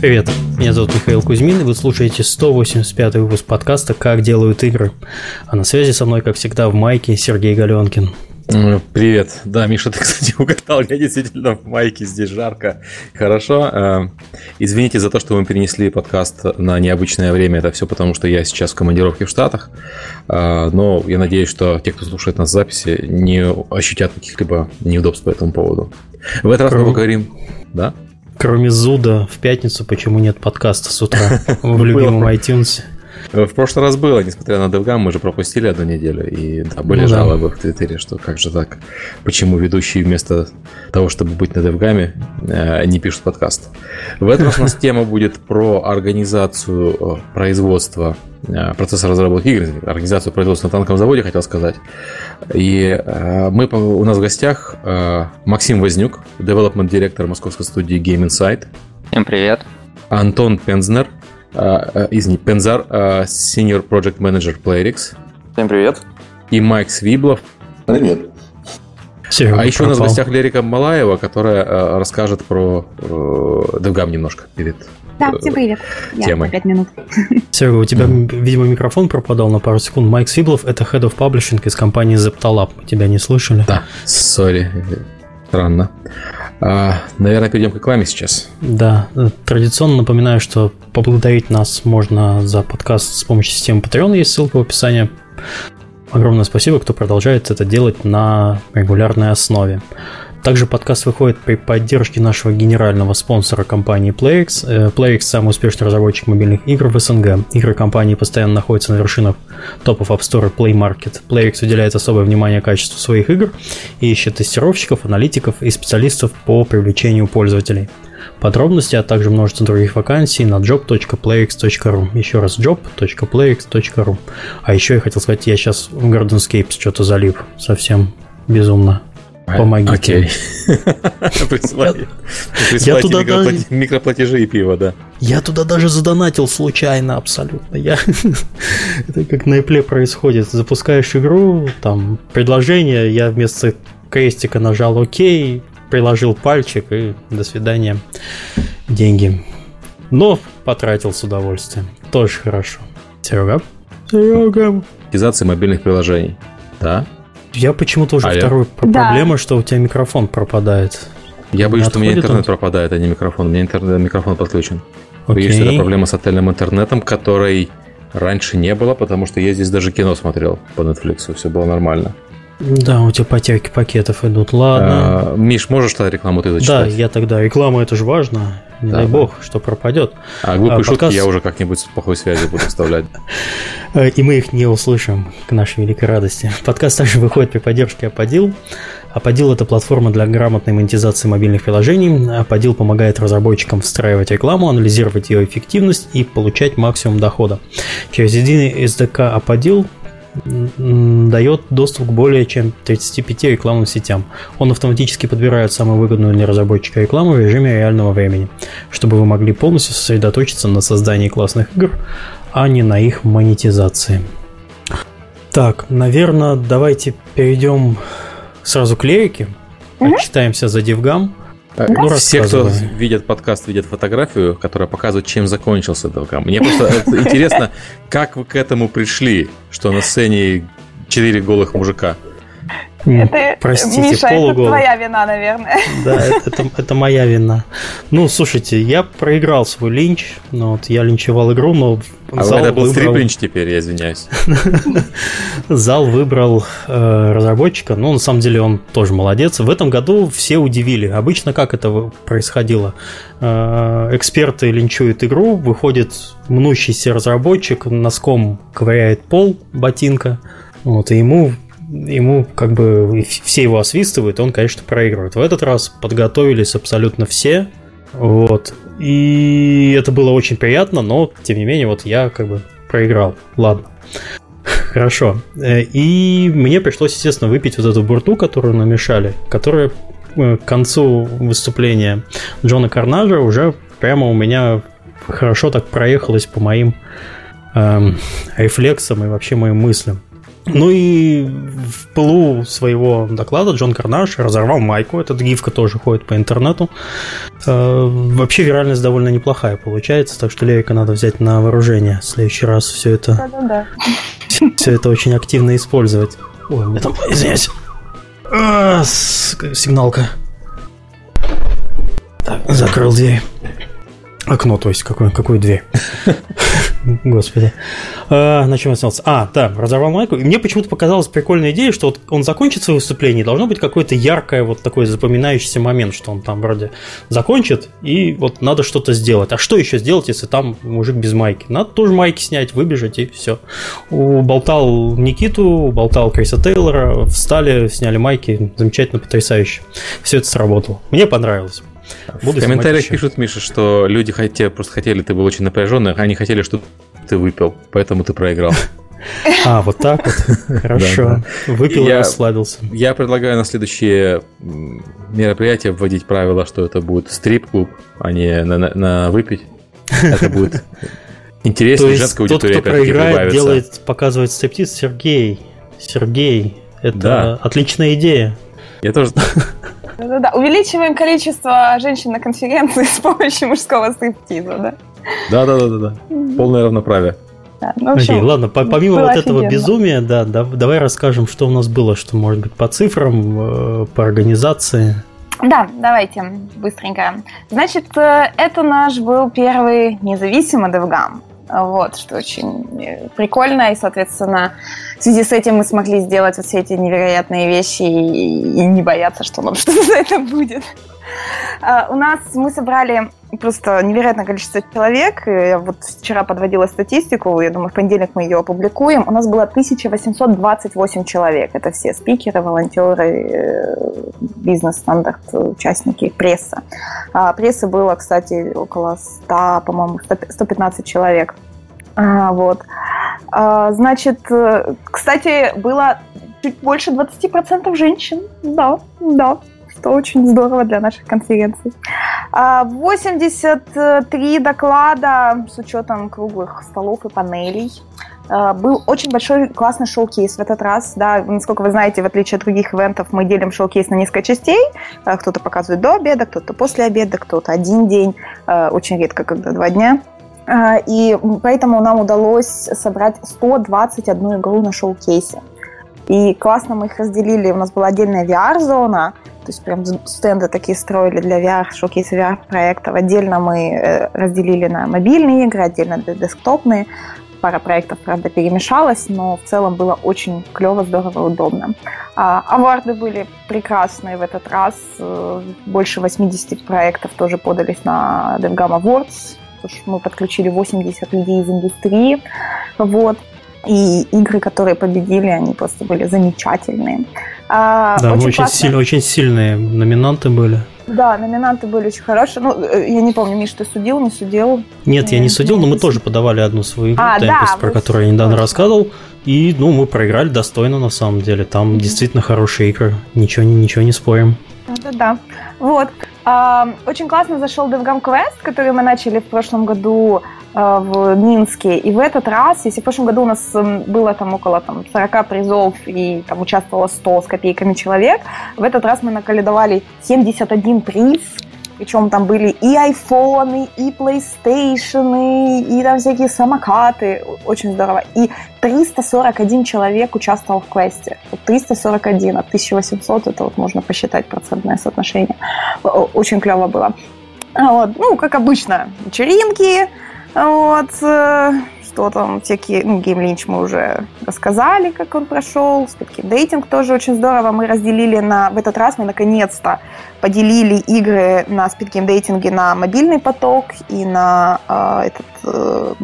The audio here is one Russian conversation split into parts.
Привет, меня зовут Михаил Кузьмин, и вы слушаете 185 выпуск подкаста «Как делают игры». А на связи со мной, как всегда, в майке Сергей Галенкин. Привет. Да, Миша, ты, кстати, угадал. Я действительно в майке, здесь жарко. Хорошо. Э, извините за то, что мы перенесли подкаст на необычное время. Это все потому, что я сейчас в командировке в Штатах. Э, но я надеюсь, что те, кто слушает нас в записи, не ощутят каких-либо неудобств по этому поводу. В этот раз мы поговорим... Да? Кроме Зуда в пятницу, почему нет подкаста с утра в любимом iTunes? В прошлый раз было, несмотря на DevGam, мы же пропустили одну неделю, и да, были ну, жалобы да. в Твиттере, что как же так, почему ведущие вместо того, чтобы быть на DevGam, э, не пишут подкаст. В этот раз у нас тема будет про организацию э, производства э, процесса разработки игр, организацию производства на танковом заводе, хотел сказать. И мы, у нас в гостях Максим Вознюк, development директор московской студии Game Insight. Всем привет. Антон Пензнер, извини, Пензар, а, Senior Project Manager Playrix. Всем привет. И Майк Свиблов. Привет. Серега а еще пропал. у нас в гостях Лерика Малаева, которая э, расскажет про э, DevGam немножко перед Да, всем привет. Темой. Я 5 минут. Серега, у тебя, видимо, микрофон пропадал на пару секунд. Майк Свиблов – это Head of Publishing из компании Zeptalab. Мы тебя не слышали. Да, сори. Странно. А, наверное, перейдем к рекламе сейчас. Да, традиционно напоминаю, что поблагодарить нас можно за подкаст с помощью системы Patreon, есть ссылка в описании. Огромное спасибо, кто продолжает это делать на регулярной основе. Также подкаст выходит при поддержке нашего генерального спонсора компании PlayX. Э, PlayX – самый успешный разработчик мобильных игр в СНГ. Игры компании постоянно находятся на вершинах топов App Store и Play Market. PlayX уделяет особое внимание качеству своих игр и ищет тестировщиков, аналитиков и специалистов по привлечению пользователей. Подробности, а также множество других вакансий на job.playx.ru. Еще раз job.playx.ru. А еще я хотел сказать, я сейчас в Gardenscapes что-то залип совсем безумно. Помогите. Окей. Я туда даже... микроплатежи и пиво, да. Я туда даже задонатил случайно абсолютно. Я... Это как на Apple происходит. Запускаешь игру, там предложение, я вместо крестика нажал ОК, приложил пальчик и до свидания. Деньги. Но потратил с удовольствием. Тоже хорошо. Серега? Серега. Монетизация мобильных приложений. Да? Я почему-то уже Алло. вторую да. проблема, что у тебя микрофон пропадает. Я боюсь, что у меня интернет он? пропадает, а не микрофон. У меня интернет, микрофон подключен. Окей. Боюсь, что это проблема с отельным интернетом, которой раньше не было, потому что я здесь даже кино смотрел по Netflix, все было нормально. Да, у тебя потерки пакетов идут. Ладно. А, Миш, можешь тогда рекламу ты зачитать? Да, я тогда. Реклама это же важно. Не да, дай бог, что пропадет. А глупые а, шутки подкаст... я уже как-нибудь с плохой связи буду вставлять. И мы их не услышим, к нашей великой радости. Подкаст также выходит при поддержке Аподил. Аподил – это платформа для грамотной монетизации мобильных приложений. Аподил помогает разработчикам встраивать рекламу, анализировать ее эффективность и получать максимум дохода. Через единый SDK Аподил дает доступ к более чем 35 рекламным сетям. Он автоматически подбирает самую выгодную для разработчика рекламу в режиме реального времени, чтобы вы могли полностью сосредоточиться на создании классных игр, а не на их монетизации. Так, наверное, давайте перейдем сразу к лирике. Отчитаемся за DevGam. Э, ну, Все, кто видят подкаст, видят фотографию, которая показывает, чем закончился Долгам. Мне просто интересно, как вы к этому пришли, что на сцене четыре голых мужика. Это, Простите, Миша, полуголый. это твоя вина, наверное. Да, это, это, это моя вина. Ну, слушайте, я проиграл свой линч. Ну, вот я линчевал игру, но а зал это был выбрал... стрип-линч теперь, я извиняюсь. Зал выбрал э, разработчика. Ну, на самом деле, он тоже молодец. В этом году все удивили. Обычно как это происходило? Э, эксперты линчуют игру, выходит мнущийся разработчик, носком ковыряет пол ботинка, вот, и ему ему как бы все его освистывают, он, конечно, проигрывает. В этот раз подготовились абсолютно все, вот, и это было очень приятно, но, тем не менее, вот я как бы проиграл. Ладно. Хорошо. Э, и мне пришлось, естественно, выпить вот эту бурту, которую намешали, которая э, к концу выступления Джона Карнажа уже прямо у меня хорошо так проехалась по моим эм, рефлексам и вообще моим мыслям. Ну и в пылу своего доклада Джон Карнаш разорвал майку. Этот гифка тоже ходит по интернету. Э, вообще виральность довольно неплохая получается, так что Левика надо взять на вооружение. В следующий раз все это... Да-да-да. Все это очень активно использовать. Ой, у меня там, извиняюсь. А, сигналка. Так, закрыл дверь. Окно, то есть, какой, какую дверь? Господи. А, на чем я остался? А, да, разорвал майку. И мне почему-то показалась прикольная идея, что вот он закончит свое выступление, и должно быть какое-то яркое, вот такой запоминающийся момент, что он там вроде закончит, и вот надо что-то сделать. А что еще сделать, если там мужик без майки? Надо тоже майки снять, выбежать, и все. Уболтал Никиту, уболтал Криса Тейлора, встали, сняли майки. Замечательно, потрясающе. Все это сработало. Мне понравилось. Буду в комментариях пишут, Миша, что люди хотели, просто хотели, ты был очень напряженный, они хотели, чтобы ты выпил, поэтому ты проиграл. А, вот так вот. Хорошо. Выпил и расслабился. Я предлагаю на следующее мероприятие вводить правило, что это будет стрип-клуб, а не на, выпить. Это будет интереснее женская аудитория. Тот, кто проиграет, делает, показывает стриптиз Сергей. Сергей, это отличная идея. Я тоже да-да-да. Увеличиваем количество женщин на конференции с помощью мужского стриптиза, да? Да-да-да-да. Полное равноправие. Да, ну, общем, Окей, ладно, помимо вот этого офигенно. безумия, да, да, давай расскажем, что у нас было, что может быть по цифрам, э, по организации. Да, давайте быстренько. Значит, э, это наш был первый независимый DevGam. Вот, что очень э, прикольно, и, соответственно, в связи с этим мы смогли сделать вот все эти невероятные вещи и, и не бояться, что нам что-то за это будет. Uh, у нас мы собрали просто невероятное количество человек. Я вот вчера подводила статистику, я думаю, в понедельник мы ее опубликуем. У нас было 1828 человек. Это все спикеры, волонтеры, э, бизнес-стандарт, участники, пресса. А прессы было, кстати, около 100, по-моему, 115 человек. А, вот. А, значит, э, кстати, было чуть больше 20% женщин. Да, да что очень здорово для наших конференций. 83 а, доклада с учетом круглых столов и панелей. А, был очень большой классный шоу-кейс в этот раз. Да, насколько вы знаете, в отличие от других ивентов, мы делим шоу-кейс на несколько частей. А, кто-то показывает до обеда, кто-то после обеда, кто-то один день. Очень редко, когда два дня. И поэтому нам удалось собрать 121 игру на шоу-кейсе. И классно мы их разделили. У нас была отдельная VR-зона, то есть прям стенды такие строили для VR, шоу-кейс VR-проектов. Отдельно мы э, разделили на мобильные игры, отдельно десктопные. Пара проектов, правда, перемешалась, но в целом было очень клево, здорово, удобно. А, аварды были прекрасные в этот раз. Э, больше 80 проектов тоже подались на DevGam Awards. Мы подключили 80 людей из индустрии. Вот. И игры, которые победили, они просто были замечательные. А, да, очень, очень, сильно, очень сильные номинанты были. Да, номинанты были очень хорошие. Ну, э, я не помню, Миш, ты судил, не судил? Нет, я не судил, но мы тоже подавали одну свою игру, а, Tempest, да, про которую я недавно рассказывал. И, ну, мы проиграли достойно, на самом деле. Там mm-hmm. действительно хорошие игры. Ничего, ничего не спорим. Да-да-да. Вот. А, очень классно зашел DevGam Quest, который мы начали в прошлом году а, в Минске. И в этот раз, если в прошлом году у нас было там около там, 40 призов и там участвовало 100 с копейками человек, в этот раз мы накаледовали 71 приз причем там были и айфоны, и PlayStation, и там всякие самокаты. Очень здорово. И 341 человек участвовал в квесте. Вот 341 от 1800, это вот можно посчитать процентное соотношение. Очень клево было. Вот. Ну, как обычно, вечеринки, вот, э, что там всякие, ну, Game Lynch мы уже рассказали, как он прошел, Speed Dating тоже очень здорово, мы разделили на, в этот раз мы наконец-то поделили игры на Game Dating на мобильный поток и на э, этот э,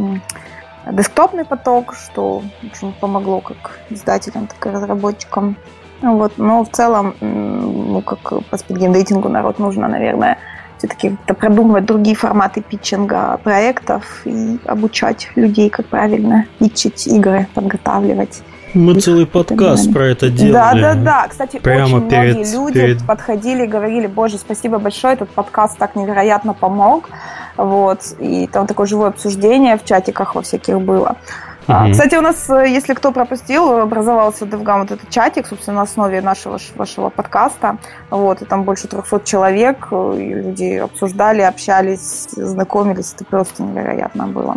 десктопный поток, что очень помогло как издателям, так и разработчикам. Вот, но в целом, ну, как по спидгеймдейтингу народ нужно, наверное, все-таки продумывать другие форматы питчинга проектов и обучать людей, как правильно питчить игры, подготавливать. Мы целый подкаст про это делали. Да, да, да. Кстати, Прямо очень перед, многие люди перед... подходили и говорили, боже, спасибо большое, этот подкаст так невероятно помог. Вот. И там такое живое обсуждение в чатиках во всяких было. Uh-huh. Кстати, у нас, э, если кто пропустил, образовался DevGam вот этот чатик, собственно, на основе нашего вашего подкаста. Вот, и там больше 300 человек, э, и люди обсуждали, общались, знакомились. Это просто невероятно было.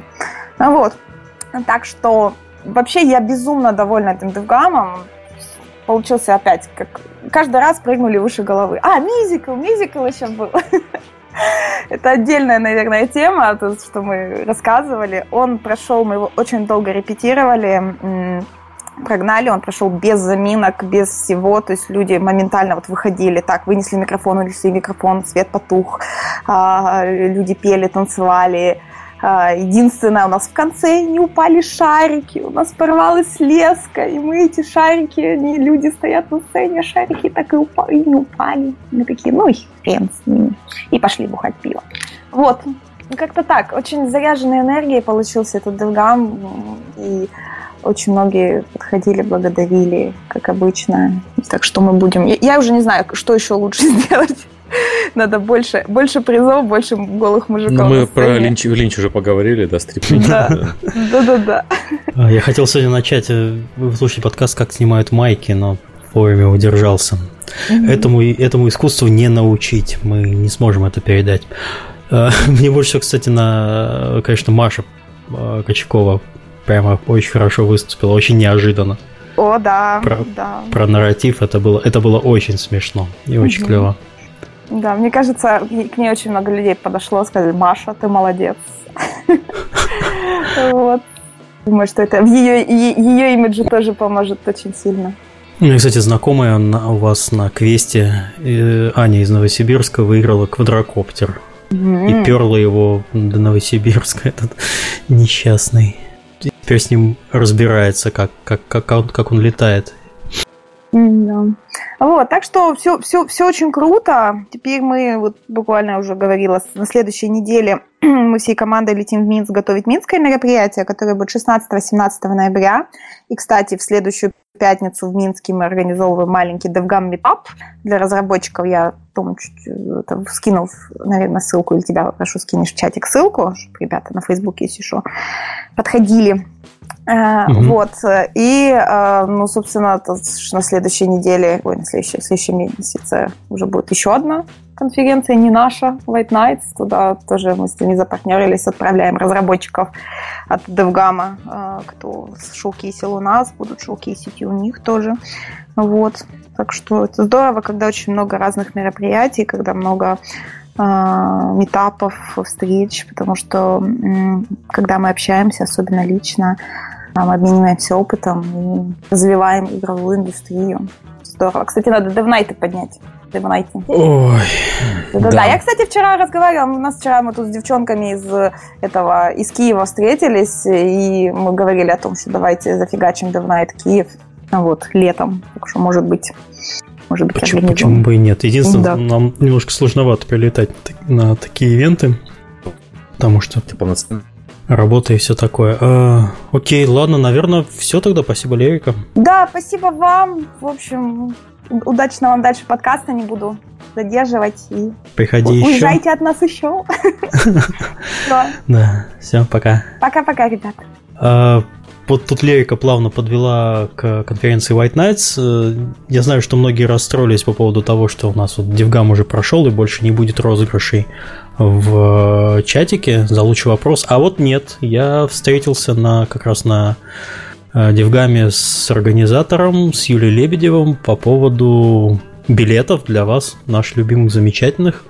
Вот. Так что вообще я безумно довольна этим DevGam. Получился опять, как каждый раз прыгнули выше головы. А, мюзикл, мюзикл еще был. Это отдельная, наверное, тема, то, что мы рассказывали. Он прошел, мы его очень долго репетировали, прогнали, он прошел без заминок, без всего, то есть люди моментально вот выходили, так, вынесли микрофон, унесли микрофон, свет потух, а, люди пели, танцевали, единственное, у нас в конце не упали шарики, у нас порвалась леска, и мы эти шарики, они, люди стоят на сцене, а шарики так и, упали, и не упали. Мы такие, ну и хрен с ними. И пошли бухать пиво. Вот, как-то так. Очень заряженной энергией получился этот Делгам, и очень многие подходили, благодарили, как обычно. Так что мы будем... Я уже не знаю, что еще лучше сделать. Надо больше, больше призов, больше голых мужиков. Мы про Линч, Линч уже поговорили, да, стрип Да, да, да. А, я хотел сегодня начать э, слушать подкаст «Как снимают майки», но вовремя удержался. Этому, этому искусству не научить, мы не сможем это передать. А, мне больше всего, кстати, на, конечно, Маша а, Кочакова прямо очень хорошо выступила, очень неожиданно. О, да, про, да. Про нарратив это было, это было очень смешно и очень клево. Да, мне кажется, к ней очень много людей подошло, сказали, Маша, ты молодец. Вот. Думаю, что это в ее, имиджу тоже поможет очень сильно. Ну и, кстати, знакомая у вас на квесте э, Аня из Новосибирска выиграла квадрокоптер. Mm-hmm. И перла его до Новосибирска, этот несчастный. теперь с ним разбирается, как, как, как, он, как он летает. Да. Вот, так что все, все, все очень круто. Теперь мы, вот буквально уже говорила, на следующей неделе мы всей командой летим в Минск готовить минское мероприятие, которое будет 16-17 ноября. И, кстати, в следующую пятницу в Минске мы организовываем маленький DevGam Meetup для разработчиков. Я Том чуть это, скинул, наверное, ссылку, или тебя прошу скинешь в чатик ссылку, чтобы ребята на Фейсбуке, если что, подходили Угу. Вот. И, э, ну, собственно, на следующей неделе, ой, на следующем, следующем месяце уже будет еще одна конференция, не наша, White Nights. Туда тоже мы с ними запартнерились, отправляем разработчиков от DevGam, э, кто шоукейсил у нас, будут шоукейсить и у них тоже. Вот. Так что это здорово, когда очень много разных мероприятий, когда много метапов, встреч, потому что когда мы общаемся, особенно лично, мы обмениваемся опытом и развиваем игровую индустрию. Здорово. Кстати, надо девнайты поднять. Девнайты. Ой. Да, да, да. Я, кстати, вчера разговаривала. У нас вчера мы тут с девчонками из этого из Киева встретились, и мы говорили о том, что давайте зафигачим Девнайт Киев. Вот, летом. Так что, может быть, может быть, почему, почему бы и нет? Единственное, да. нам немножко сложновато прилетать на такие ивенты, потому что типа работа и все такое. А, окей, ладно, наверное, все тогда. Спасибо, Лерика. Да, спасибо вам. В общем, удачного вам дальше подкаста. Не буду задерживать. И Приходи еще. Уезжайте от нас еще. Да, все, пока. Пока-пока, ребят. А, вот тут Лерика плавно подвела к конференции White Nights. Э, я знаю, что многие расстроились по поводу того, что у нас вот DevGam уже прошел и больше не будет розыгрышей в чатике за лучший вопрос. А вот нет, я встретился на как раз на Девгаме с организатором, с Юлией Лебедевым по поводу билетов для вас, наших любимых, замечательных.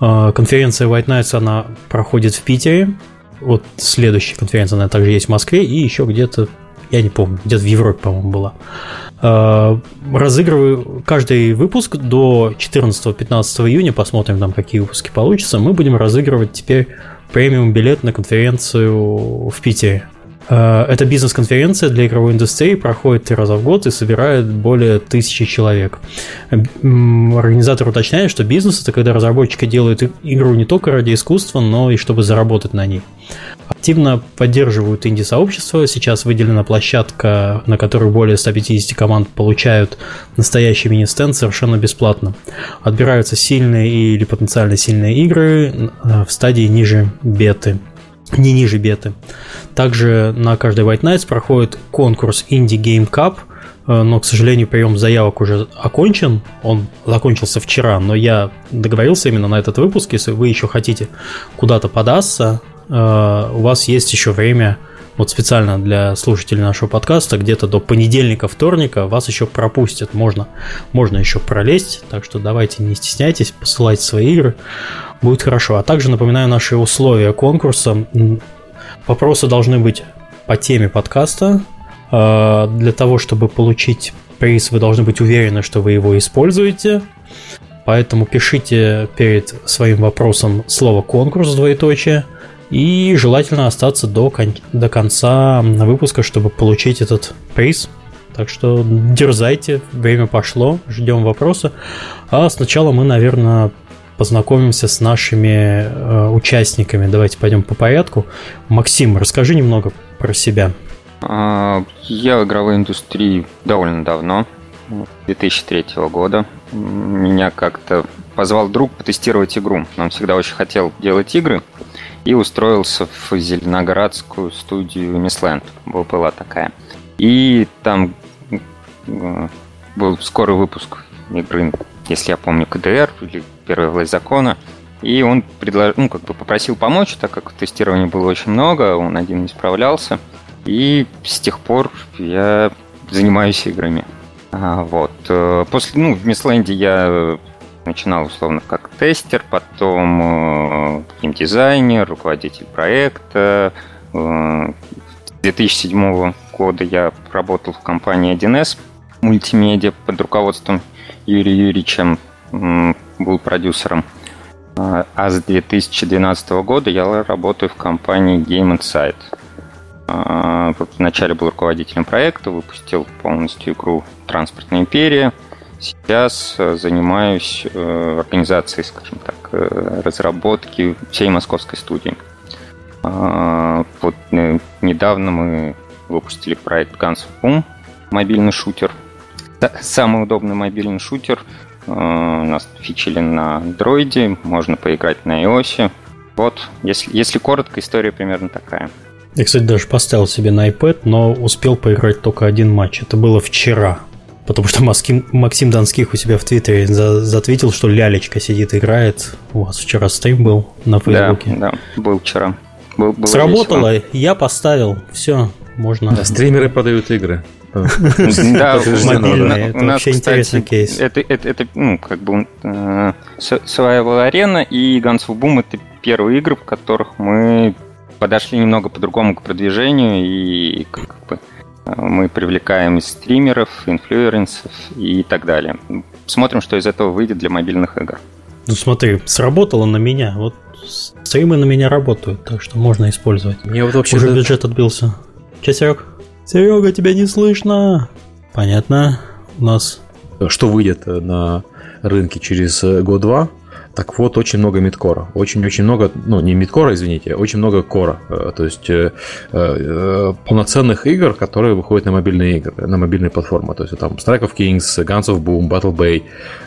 Э, конференция White Nights, она проходит в Питере вот следующая конференция, она также есть в Москве и еще где-то, я не помню, где-то в Европе, по-моему, была. А, разыгрываю каждый выпуск до 14-15 июня, посмотрим там, какие выпуски получатся. Мы будем разыгрывать теперь премиум билет на конференцию в Питере. А, это бизнес-конференция для игровой индустрии, проходит три раза в год и собирает более тысячи человек. Организатор уточняет, что бизнес – это когда разработчики делают игру не только ради искусства, но и чтобы заработать на ней. Активно поддерживают инди-сообщество. Сейчас выделена площадка, на которой более 150 команд получают настоящий мини-стенд совершенно бесплатно. Отбираются сильные или потенциально сильные игры э, в стадии ниже беты. Не ниже беты. Также на каждый White Nights проходит конкурс Indie Game Cup, э, но, к сожалению, прием заявок уже окончен. Он закончился вчера, но я договорился именно на этот выпуск. Если вы еще хотите куда-то податься, э, у вас есть еще время вот специально для слушателей нашего подкаста, где-то до понедельника, вторника вас еще пропустят. Можно, можно еще пролезть, так что давайте не стесняйтесь, посылайте свои игры, будет хорошо. А также напоминаю наши условия конкурса. Вопросы должны быть по теме подкаста. А, для того, чтобы получить приз, вы должны быть уверены, что вы его используете. Поэтому пишите перед своим вопросом слово конкурс двоеточие – и желательно остаться до, кон- до конца выпуска, чтобы получить этот приз. Так что дерзайте, время пошло, ждем вопроса. А сначала мы, наверное, познакомимся с нашими э, участниками. Давайте пойдем по порядку. Максим, расскажи немного про себя. А, я в игровой индустрии довольно давно, 2003 года. Меня как-то позвал друг потестировать игру. Он всегда очень хотел делать игры и устроился в Зеленоградскую студию Мисленд. Была такая. И там был скорый выпуск игры, если я помню, КДР или Первая власть закона. И он предложил, ну, как бы попросил помочь, так как тестирования было очень много, он один не справлялся. И с тех пор я занимаюсь играми. А, вот. Э, после, ну, в Мисленде я начинал условно как тестер, потом э, дизайнер, руководитель проекта. Э, с 2007 года я работал в компании 1С мультимедиа под руководством Юрия Юрьевича, был продюсером. А с 2012 года я работаю в компании Game Insight. Вот вначале был руководителем проекта, выпустил полностью игру «Транспортная империя», Сейчас э, занимаюсь э, организацией, скажем так, э, разработки всей московской студии. А, вот недавно мы выпустили проект Guns Boom, мобильный шутер. Самый удобный мобильный шутер. У нас фичили на андроиде, можно поиграть на iOS. Вот, если, если коротко, история примерно такая. Я, кстати, даже поставил себе на iPad, но успел поиграть только один матч. Это было вчера. Потому что Максим, Максим Донских у себя в Твиттере за, затвитил, что лялечка сидит, играет. У вас вчера стрим был на Фейсбуке. Да, да, был вчера. Был, было Сработало, весело. я поставил, все, можно. Да, стримеры подают игры. Да, мобильные, это вообще интересный кейс. Это, ну, как бы э, Survival Arena и Guns of Boom это первые игры, в которых мы подошли немного по-другому к продвижению и как бы мы привлекаем стримеров, инфлюенсеров и так далее. Смотрим, что из этого выйдет для мобильных игр. Ну смотри, сработало на меня. Вот стримы на меня работают, так что можно использовать. Мне вот вообще Уже бюджет отбился. Че, Серег? Серега, тебя не слышно. Понятно. У нас... Что выйдет на рынке через год-два? Так вот, очень много мидкора. Очень-очень много, ну, не мидкора, извините, очень много кора. Э, то есть э, э, полноценных игр, которые выходят на мобильные игры, на мобильные платформы. То есть там Strike of Kings, Guns of Boom, Battle Bay.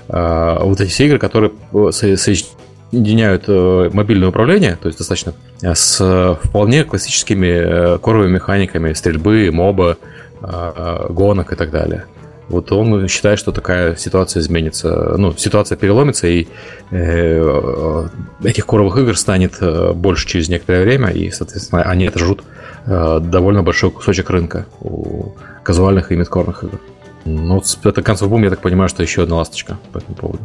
Э, вот эти игры, которые соединяют э, мобильное управление, то есть достаточно с вполне классическими коровыми механиками стрельбы, моба, гонок и так далее. Вот он считает, что такая ситуация изменится, ну, ситуация переломится, и э, этих коровых игр станет э, больше через некоторое время, и, соответственно, они отожрут э, довольно большой кусочек рынка у казуальных и мидкорных игр. Ну, вот это концов бум, я так понимаю, что еще одна ласточка по этому поводу.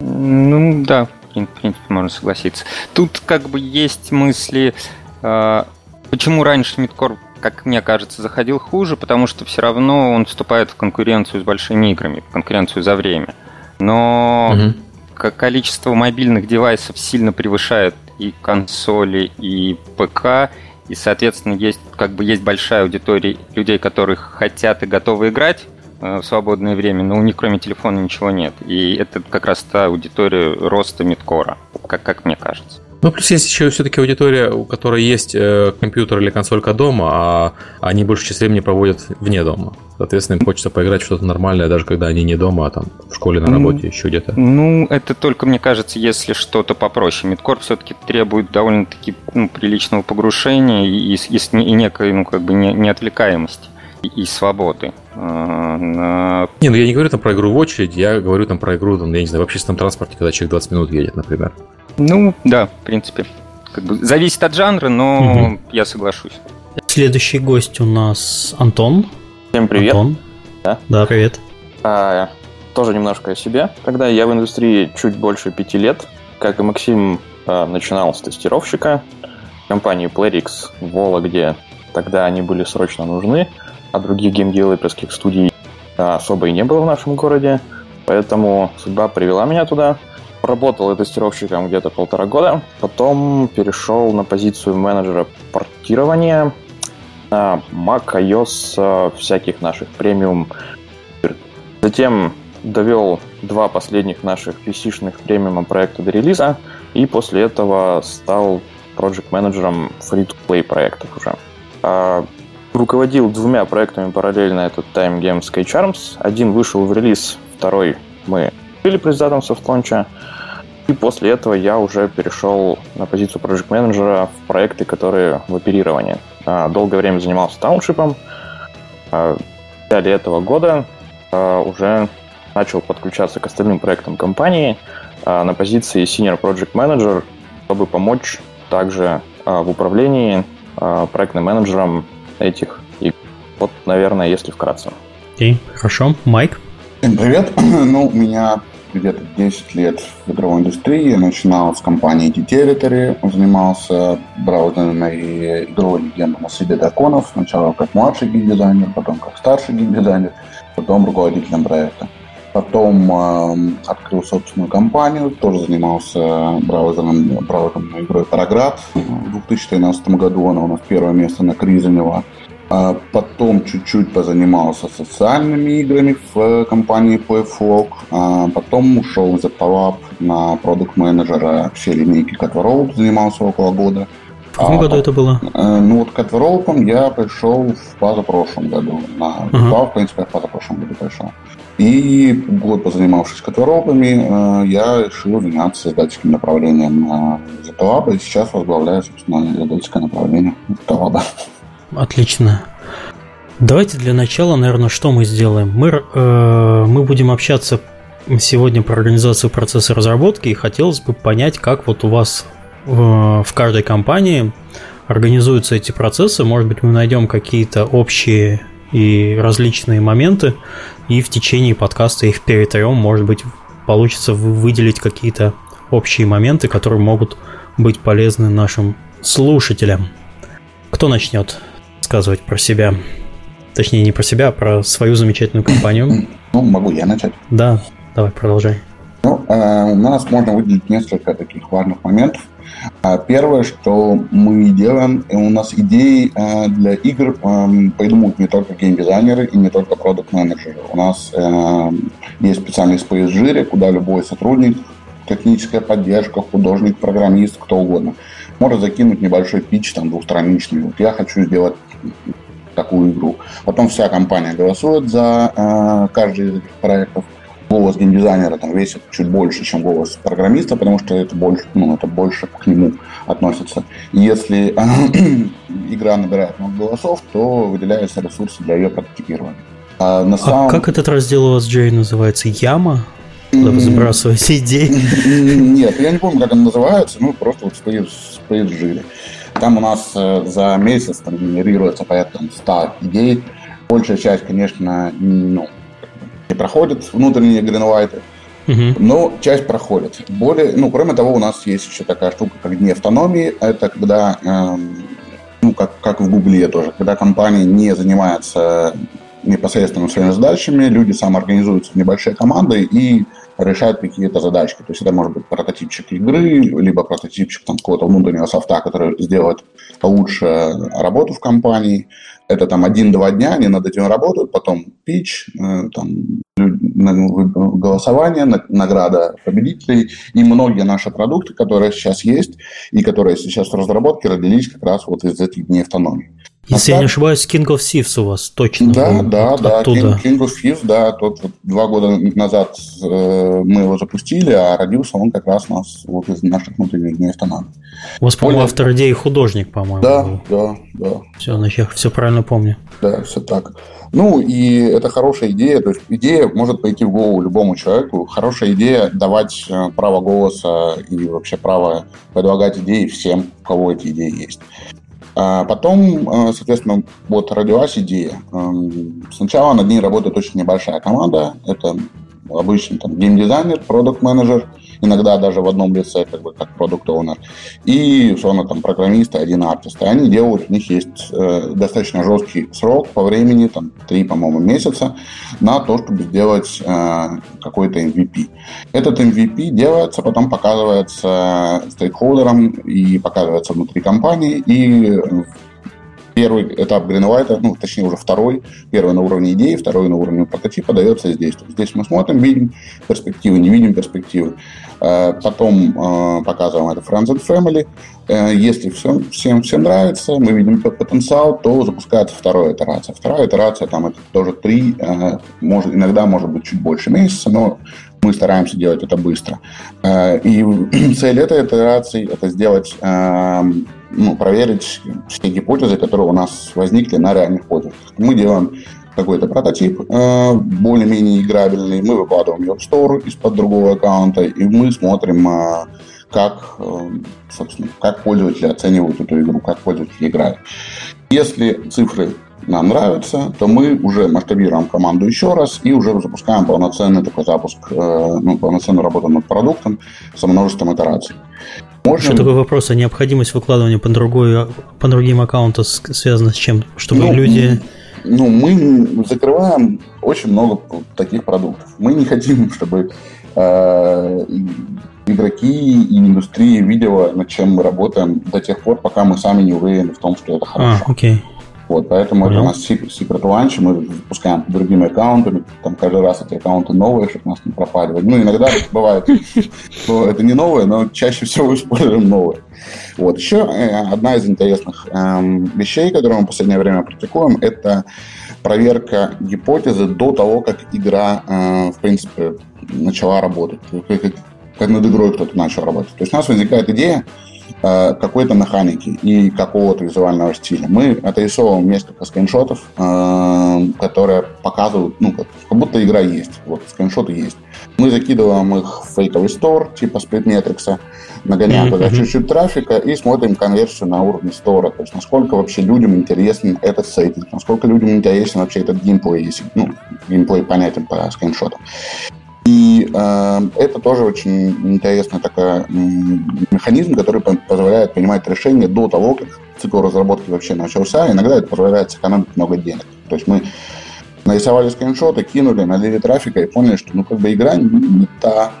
Ну, да, в принципе, можно согласиться. Тут как бы есть мысли, э, почему раньше мидкор как мне кажется, заходил хуже, потому что все равно он вступает в конкуренцию с большими играми, в конкуренцию за время. Но угу. количество мобильных девайсов сильно превышает и консоли, и ПК, и, соответственно, есть как бы есть большая аудитория людей, которые хотят и готовы играть э, в свободное время, но у них кроме телефона ничего нет. И это как раз та аудитория роста мидкора, как, как мне кажется. Ну, плюс есть еще все-таки аудитория, у которой есть э, компьютер или консолька дома, а они большую часть времени проводят вне дома. Соответственно, им хочется поиграть в что-то нормальное, даже когда они не дома, а там в школе, на работе, ну, еще где-то. Ну, это только, мне кажется, если что-то попроще. Мидкор все-таки требует довольно-таки ну, приличного погружения и, и, и, некой, ну, как бы, не, неотвлекаемости и, свободы. А, на... Не, ну я не говорю там про игру в очередь, я говорю там про игру, там, я не знаю, в общественном транспорте, когда человек 20 минут едет, например. Ну, да, в принципе. Как бы зависит от жанра, но угу. я соглашусь. Следующий гость у нас Антон. Всем привет. Антон. Да, да привет. А, тоже немножко о себе. Когда я в индустрии чуть больше пяти лет, как и Максим, а, начинал с тестировщика компании Playrix в Вологде. Тогда они были срочно нужны, а других геймдевелоперских студий а, особо и не было в нашем городе. Поэтому судьба привела меня туда – Работал я тестировщиком где-то полтора года, потом перешел на позицию менеджера портирования на Mac, iOS, всяких наших премиум. Затем довел два последних наших PC-шных премиум проекта до релиза, и после этого стал проект-менеджером free-to-play проектов уже. А, руководил двумя проектами параллельно, это Time Game Sky Charms. Один вышел в релиз, второй мы были президентом софтлонча. И после этого я уже перешел на позицию проект менеджера в проекты, которые в оперировании. А, долгое время занимался тауншипом. А, в начале этого года а, уже начал подключаться к остальным проектам компании на позиции Senior Project Manager, чтобы помочь также в управлении проектным менеджером этих игр. Вот, наверное, если вкратце. Окей, okay, хорошо. Майк? Всем привет. Ну, у меня где-то 10 лет в игровой индустрии. Начинал с компании D-Territory, занимался браузерами и игровой легендой на среде драконов. Сначала как младший геймдизайнер, потом как старший геймдизайнер, потом руководителем проекта. Потом э, открыл собственную компанию, тоже занимался браузером, браузером игрой Параград. В 2013 году она у нас первое место на Криза а потом чуть-чуть позанимался социальными играми в компании PlayFlog. А потом ушел из Apolab на продукт менеджера всей линейки Catworld, занимался около года. В каком а, году это было? Э, ну вот Catworld я пришел в позапрошлом году. На uh-huh. в принципе, в позапрошлом году пришел. И год позанимавшись Catworld, э, я решил заняться издательским направлением ZTLab, и сейчас возглавляю, собственно, издательское направление ZTLab. Отлично. Давайте для начала, наверное, что мы сделаем? Мы, э, мы будем общаться сегодня про организацию процесса разработки, и хотелось бы понять, как вот у вас в, в каждой компании организуются эти процессы. Может быть, мы найдем какие-то общие и различные моменты, и в течение подкаста их перетрем, может быть, получится выделить какие-то общие моменты, которые могут быть полезны нашим слушателям. Кто начнет? Рассказывать про себя. Точнее, не про себя, а про свою замечательную компанию. Ну, могу я начать. Да, давай, продолжай. Ну, э, у нас можно выделить несколько таких важных моментов. А, первое, что мы делаем, у нас идеи э, для игр э, придумывают не только геймдизайнеры и не только продукт-менеджеры. У нас есть специальный space жире, куда любой сотрудник, техническая поддержка, художник, программист, кто угодно, может закинуть небольшой пич, там, двухстраничный. Вот я хочу сделать такую игру. Потом вся компания голосует за э, каждый из этих проектов. Голос геймдизайнера там весит чуть больше, чем голос программиста, потому что это больше, ну, это больше к нему относится. Если э, игра набирает много голосов, то выделяются ресурсы для ее прототипирования. А, на самом... а как этот раздел у вас, Джей, называется? Яма? Куда вы забрасываете идеи? Нет, я не помню, как он называется, ну, просто вот жире. Там у нас э, за месяц там, генерируется порядка 100 идей. Большая часть, конечно, ну, не проходит внутренние гринлайты, uh но часть проходит. Более, ну, кроме того, у нас есть еще такая штука, как дни автономии. Это когда, э, ну, как, как в Гугле тоже, когда компания не занимается непосредственно своими задачами, люди самоорганизуются в небольшие команды и решают какие-то задачки. То есть это может быть прототипчик игры, либо прототипчик там, какого-то внутреннего софта, который сделает лучше работу в компании. Это там один-два дня, они над этим работают, потом пич, э, там, голосование, награда победителей. И многие наши продукты, которые сейчас есть и которые сейчас в разработке, родились как раз вот из этих дней автономии. Если а я не ошибаюсь, King of Thieves у вас точно Да, был да, да. King, King of Thieves, да. Тот вот два года назад э, мы его запустили, а родился он как раз у нас вот из наших внутренних дней автономии. У вас, по-моему, автор идеи художник, по-моему. Да, был. да, да. Все, значит, я все правильно помню. Да, все так. Ну, и это хорошая идея. То есть идея может пойти в голову любому человеку. Хорошая идея давать э, право голоса и вообще право предлагать идеи всем, у кого эти идеи есть. А потом, э, соответственно, вот родилась идея. Эм, сначала над ней работает очень небольшая команда. Это обычный там геймдизайнер, продукт менеджер иногда даже в одном лице, как бы как продукт оунер и, условно, там, программисты, один артист. И они делают, у них есть э, достаточно жесткий срок по времени, там, три, по-моему, месяца, на то, чтобы сделать э, какой-то MVP. Этот MVP делается, потом показывается стейкхолдерам и показывается внутри компании, и первый этап Greenlight, ну, точнее, уже второй, первый на уровне идеи, второй на уровне прототипа дается здесь. здесь мы смотрим, видим перспективы, не видим перспективы. Э, потом э, показываем это Friends and Family. Э, если всем, всем, всем нравится, мы видим потенциал, то запускается вторая итерация. Вторая итерация, там это тоже три, может, иногда может быть чуть больше месяца, но мы стараемся делать это быстро. И цель этой итерации – это сделать ну, проверить все гипотезы, которые у нас возникли на реальных пользователях. Мы делаем какой-то прототип э, более-менее играбельный, мы выкладываем его в Store из-под другого аккаунта, и мы смотрим, э, как, э, собственно, как пользователи оценивают эту игру, как пользователи играют. Если цифры нам нравятся, то мы уже масштабируем команду еще раз и уже запускаем полноценный такой запуск, ну, полноценную работу над продуктом со множеством итераций. Можем... Что такой вопрос, а необходимость выкладывания по, другой, по другим аккаунтам связана с чем? Чтобы ну, люди... Ну, мы закрываем очень много таких продуктов. Мы не хотим, чтобы э, игроки и индустрия видела, над чем мы работаем до тех пор, пока мы сами не уверены в том, что это хорошо. А, окей. Вот, поэтому Понял. это у нас secret launch, мы запускаем другими аккаунтами, там каждый раз эти аккаунты новые, чтобы нас не пропадали. Ну, иногда бывает, что это не новые, но чаще всего используем новые. Вот. Еще э, одна из интересных эм, вещей, которые мы в последнее время практикуем, это проверка гипотезы до того, как игра, э, в принципе, начала работать. Как над игрой кто-то начал работать. То есть у нас возникает идея, какой-то механики и какого-то визуального стиля. Мы отрисовываем несколько скриншотов, э, которые показывают, ну, как, будто игра есть. Вот, скриншоты есть. Мы закидываем их в фейковый стор, типа Splitmetrics, нагоняем туда чуть-чуть трафика и смотрим конверсию на уровне стора. То есть, насколько вообще людям интересен этот сеттинг, насколько людям интересен вообще этот геймплей, если, ну, геймплей понятен по скриншотам. И э, это тоже очень интересный такой механизм, который позволяет принимать решения до того, как цикл разработки вообще начался. Иногда это позволяет сэкономить много денег. То есть мы нарисовали скриншоты, кинули, налили трафика и поняли, что ну как бы игра не та,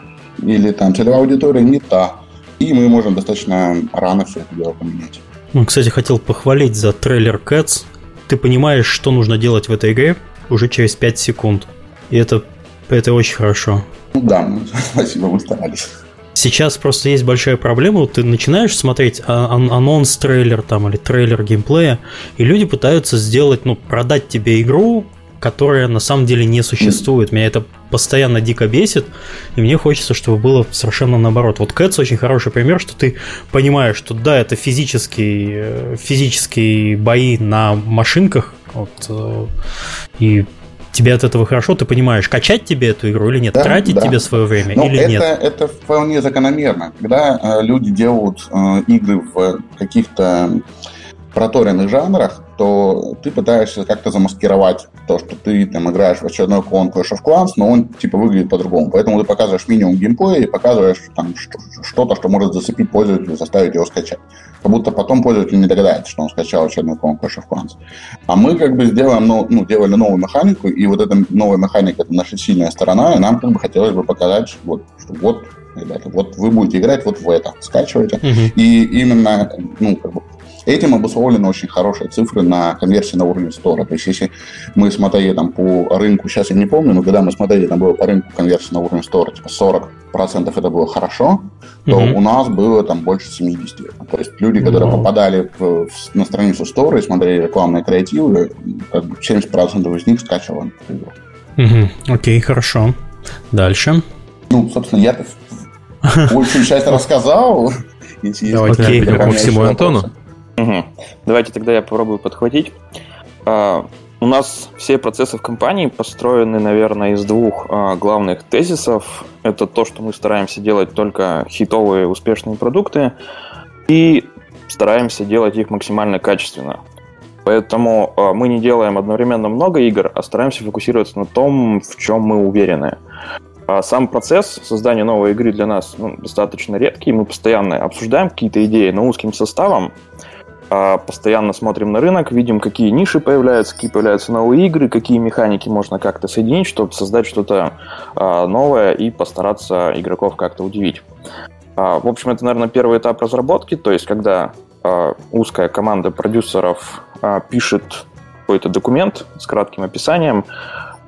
или там целевая аудитория не та. И мы можем достаточно рано все это дело поменять. Ну, кстати, хотел похвалить за трейлер Cats. Ты понимаешь, что нужно делать в этой игре уже через 5 секунд. И это это очень хорошо. Ну да, спасибо, мы старались. Сейчас просто есть большая проблема. Ты начинаешь смотреть а, анонс трейлер там или трейлер геймплея, и люди пытаются сделать, ну, продать тебе игру, которая на самом деле не существует. Меня это постоянно дико бесит, и мне хочется, чтобы было совершенно наоборот. Вот Cats очень хороший пример, что ты понимаешь, что да, это физические, э, физические бои на машинках, вот, э, и тебе от этого хорошо, ты понимаешь, качать тебе эту игру или нет, да, тратить да. тебе свое время Но или это, нет. Это вполне закономерно. Когда э, люди делают э, игры в каких-то проторенных жанрах, то ты пытаешься как-то замаскировать то, что ты там играешь в очередной клон Clash of Clans, но он типа выглядит по-другому. Поэтому ты показываешь минимум геймплея и показываешь там что-то, что может зацепить пользователя, заставить его скачать. Как будто потом пользователь не догадается, что он скачал очередной клон Clash of Clans. А мы как бы сделаем, ну, ну, делали новую механику, и вот эта новая механика это наша сильная сторона, и нам как бы хотелось бы показать, вот, что вот ребята, вот вы будете играть вот в это, скачивайте. Uh-huh. И именно, ну, как бы этим обусловлены очень хорошие цифры на конверсии на уровне стора. То есть если мы смотрели там по рынку, сейчас я не помню, но когда мы смотрели, там было по рынку конверсии на уровне стора, типа 40% это было хорошо, то mm-hmm. у нас было там больше 70. То есть люди, которые mm-hmm. попадали в, в, на страницу стора и смотрели рекламные креативы, как бы 70% из них скачивали. Угу. Окей, хорошо. Дальше. Ну, собственно, я большую часть рассказал. Давайте перейдем к Максиму Антону. Угу. Давайте тогда я попробую подхватить. А, у нас все процессы в компании построены, наверное, из двух а, главных тезисов. Это то, что мы стараемся делать только хитовые успешные продукты и стараемся делать их максимально качественно. Поэтому а, мы не делаем одновременно много игр, а стараемся фокусироваться на том, в чем мы уверены. А сам процесс создания новой игры для нас ну, достаточно редкий. Мы постоянно обсуждаем какие-то идеи, но узким составом. А, постоянно смотрим на рынок, видим, какие ниши появляются, какие появляются новые игры, какие механики можно как-то соединить, чтобы создать что-то новое и постараться игроков как-то удивить. В общем, это, наверное, первый этап разработки, то есть когда узкая команда продюсеров а, пишет какой-то документ с кратким описанием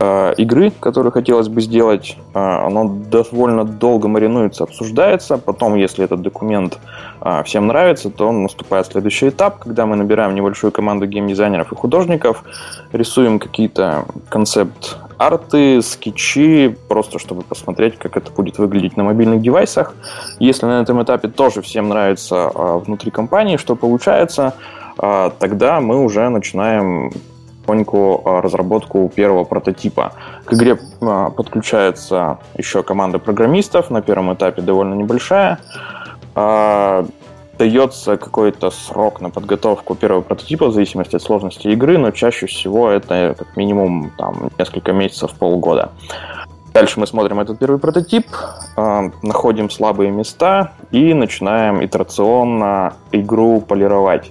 игры, которую хотелось бы сделать. Э, оно довольно долго маринуется, обсуждается. Потом, если этот документ э, всем нравится, то наступает следующий этап, когда мы набираем небольшую команду геймдизайнеров и художников, рисуем какие-то концепт-арты, скетчи, просто чтобы посмотреть, как это будет выглядеть на мобильных девайсах. Если на этом этапе тоже всем нравится внутри компании, что получается – тогда мы уже начинаем потихоньку а, разработку первого прототипа. К игре а, подключается еще команда программистов, на первом этапе довольно небольшая. Дается какой-то срок на подготовку первого прототипа в зависимости от сложности игры, но чаще всего это как минимум там, несколько месяцев, полгода. Дальше мы смотрим этот первый прототип, находим слабые места и начинаем итерационно игру полировать.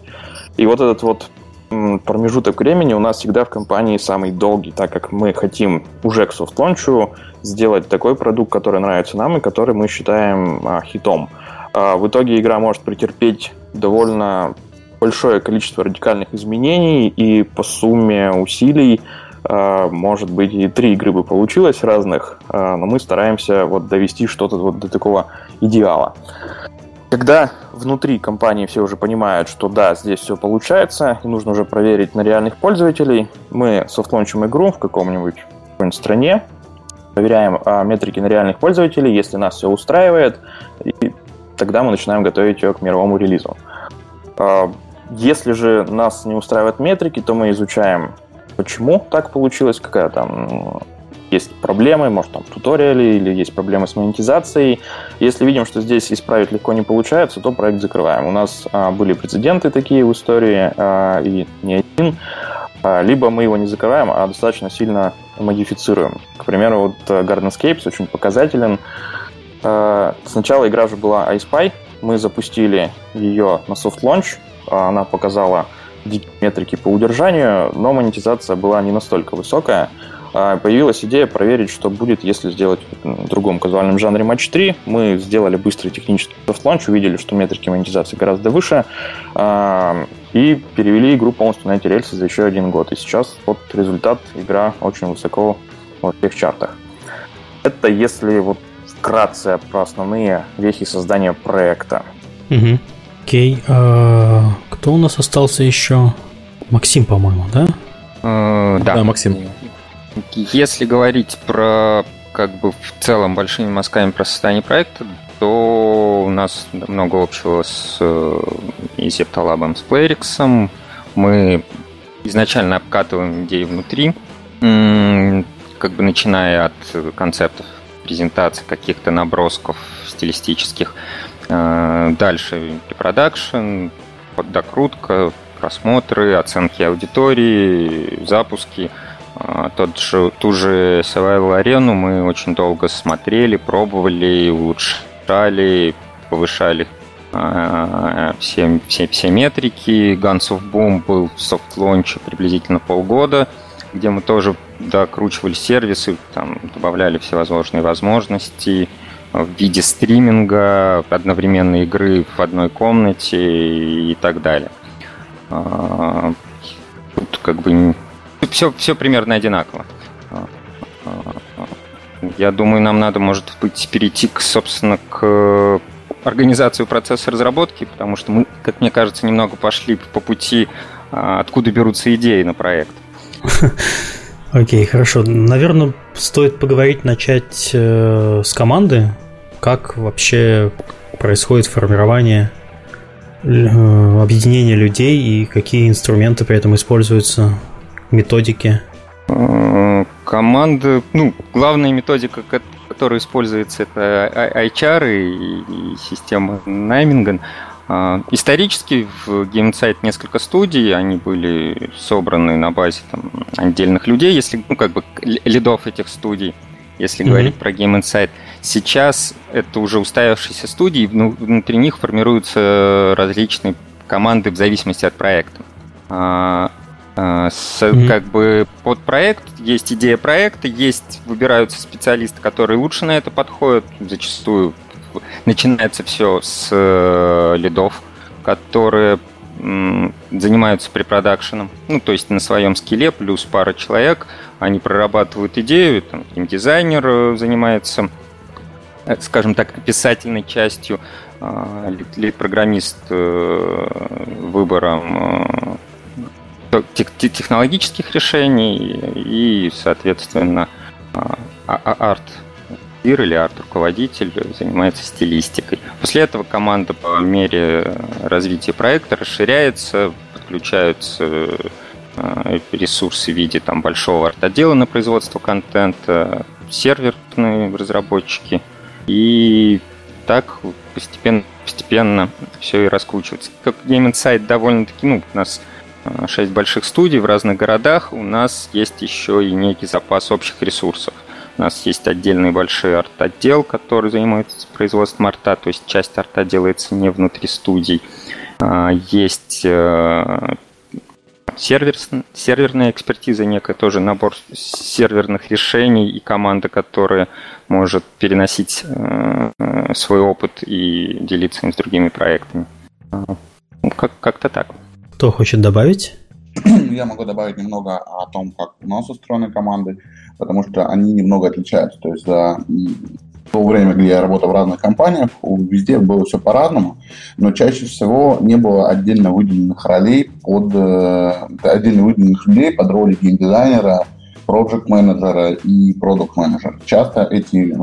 И вот этот вот промежуток времени у нас всегда в компании самый долгий, так как мы хотим уже к софт-лончу сделать такой продукт, который нравится нам и который мы считаем а, хитом. А, в итоге игра может претерпеть довольно большое количество радикальных изменений, и по сумме усилий а, может быть и три игры бы получилось разных, а, но мы стараемся вот довести что-то вот до такого идеала. Когда внутри компании все уже понимают, что да, здесь все получается, и нужно уже проверить на реальных пользователей, мы софтлончим игру в каком-нибудь стране, проверяем а, метрики на реальных пользователей, если нас все устраивает, и тогда мы начинаем готовить ее к мировому релизу. А, если же нас не устраивают метрики, то мы изучаем, почему так получилось, какая там есть проблемы, может там туториалы или есть проблемы с монетизацией. Если видим, что здесь исправить легко не получается, то проект закрываем. У нас а, были прецеденты такие в истории, а, и не один. А, либо мы его не закрываем, а достаточно сильно модифицируем. К примеру, вот э, Gardenscapes очень показателен. А, сначала игра же была iSpy, мы запустили ее на soft launch, а, она показала дикие метрики по удержанию, но монетизация была не настолько высокая. А, появилась идея проверить, что будет, если сделать в другом казуальном жанре матч 3. Мы сделали быстрый технический soft launch, увидели, что метрики монетизации гораздо выше, а, и перевели игру полностью на эти рельсы за еще один год. И сейчас вот результат, игра очень высоко во всех чартах. Это если вот вкратце про основные вехи создания проекта. Угу. Окей. А, кто у нас остался еще? Максим, по-моему, да? Uh, да. да, Максим. Если говорить про как бы в целом большими мазками про состояние проекта, то у нас много общего с э, и Zeptalab, с Playrix. Мы изначально обкатываем идеи внутри, как бы начиная от концептов презентации, каких-то набросков стилистических. Э, дальше препродакшн, докрутка, просмотры, оценки аудитории, запуски – тот же, ту же Survival арену мы очень долго смотрели, пробовали, улучшали, повышали э, все, все, все метрики. Guns of Boom был в soft launch е приблизительно полгода, где мы тоже докручивали сервисы, там, добавляли всевозможные возможности в виде стриминга, одновременной игры в одной комнате и так далее. Тут как бы все, все примерно одинаково. Я думаю, нам надо, может быть, перейти, к, собственно, к организации процесса разработки, потому что мы, как мне кажется, немного пошли по пути, откуда берутся идеи на проект. Окей, хорошо. Наверное, стоит поговорить, начать э, с команды. Как вообще происходит формирование, э, объединение людей и какие инструменты при этом используются, методики? Команды, ну, главная методика, которая используется, это HR и, и система найминга. А, исторически в GameSite несколько студий, они были собраны на базе там, отдельных людей, если, ну, как бы, лидов этих студий, если mm-hmm. говорить про Game Insight. Сейчас это уже устоявшиеся студии, ну, внутри них формируются различные команды в зависимости от проекта. А, с, mm-hmm. Как бы под проект есть идея проекта, есть выбираются специалисты, которые лучше на это подходят, зачастую начинается все с э, лидов, которые занимаются препродакшеном, ну, то есть на своем скилле плюс пара человек, они прорабатывают идею, там, дизайнер э, занимается, э, скажем так, описательной частью, а, лид-программист выбором технологических решений и, соответственно, а, а, арт Ир или арт-руководитель занимается стилистикой. После этого команда по мере развития проекта расширяется, подключаются ресурсы в виде там, большого арт-отдела на производство контента, серверные разработчики. И так постепенно, постепенно все и раскручивается. Как Game Insight довольно-таки, ну, у нас 6 э, больших студий в разных городах, у нас есть еще и некий запас общих ресурсов. У нас есть отдельный большой арт-отдел, который занимается производством арта, то есть часть арта делается не внутри студий. А, есть э, сервер, серверная экспертиза, некая тоже набор серверных решений и команда, которая может переносить э, свой опыт и делиться им с другими проектами. А, ну, как- как-то так. Кто хочет добавить? Я могу добавить немного о том, как у нас устроены команды потому что они немного отличаются. То есть за то время, где я работал в разных компаниях, везде было все по-разному, но чаще всего не было отдельно выделенных ролей под э, отдельно выделенных людей под роли геймдизайнера, проект менеджера и продукт менеджера. Часто эти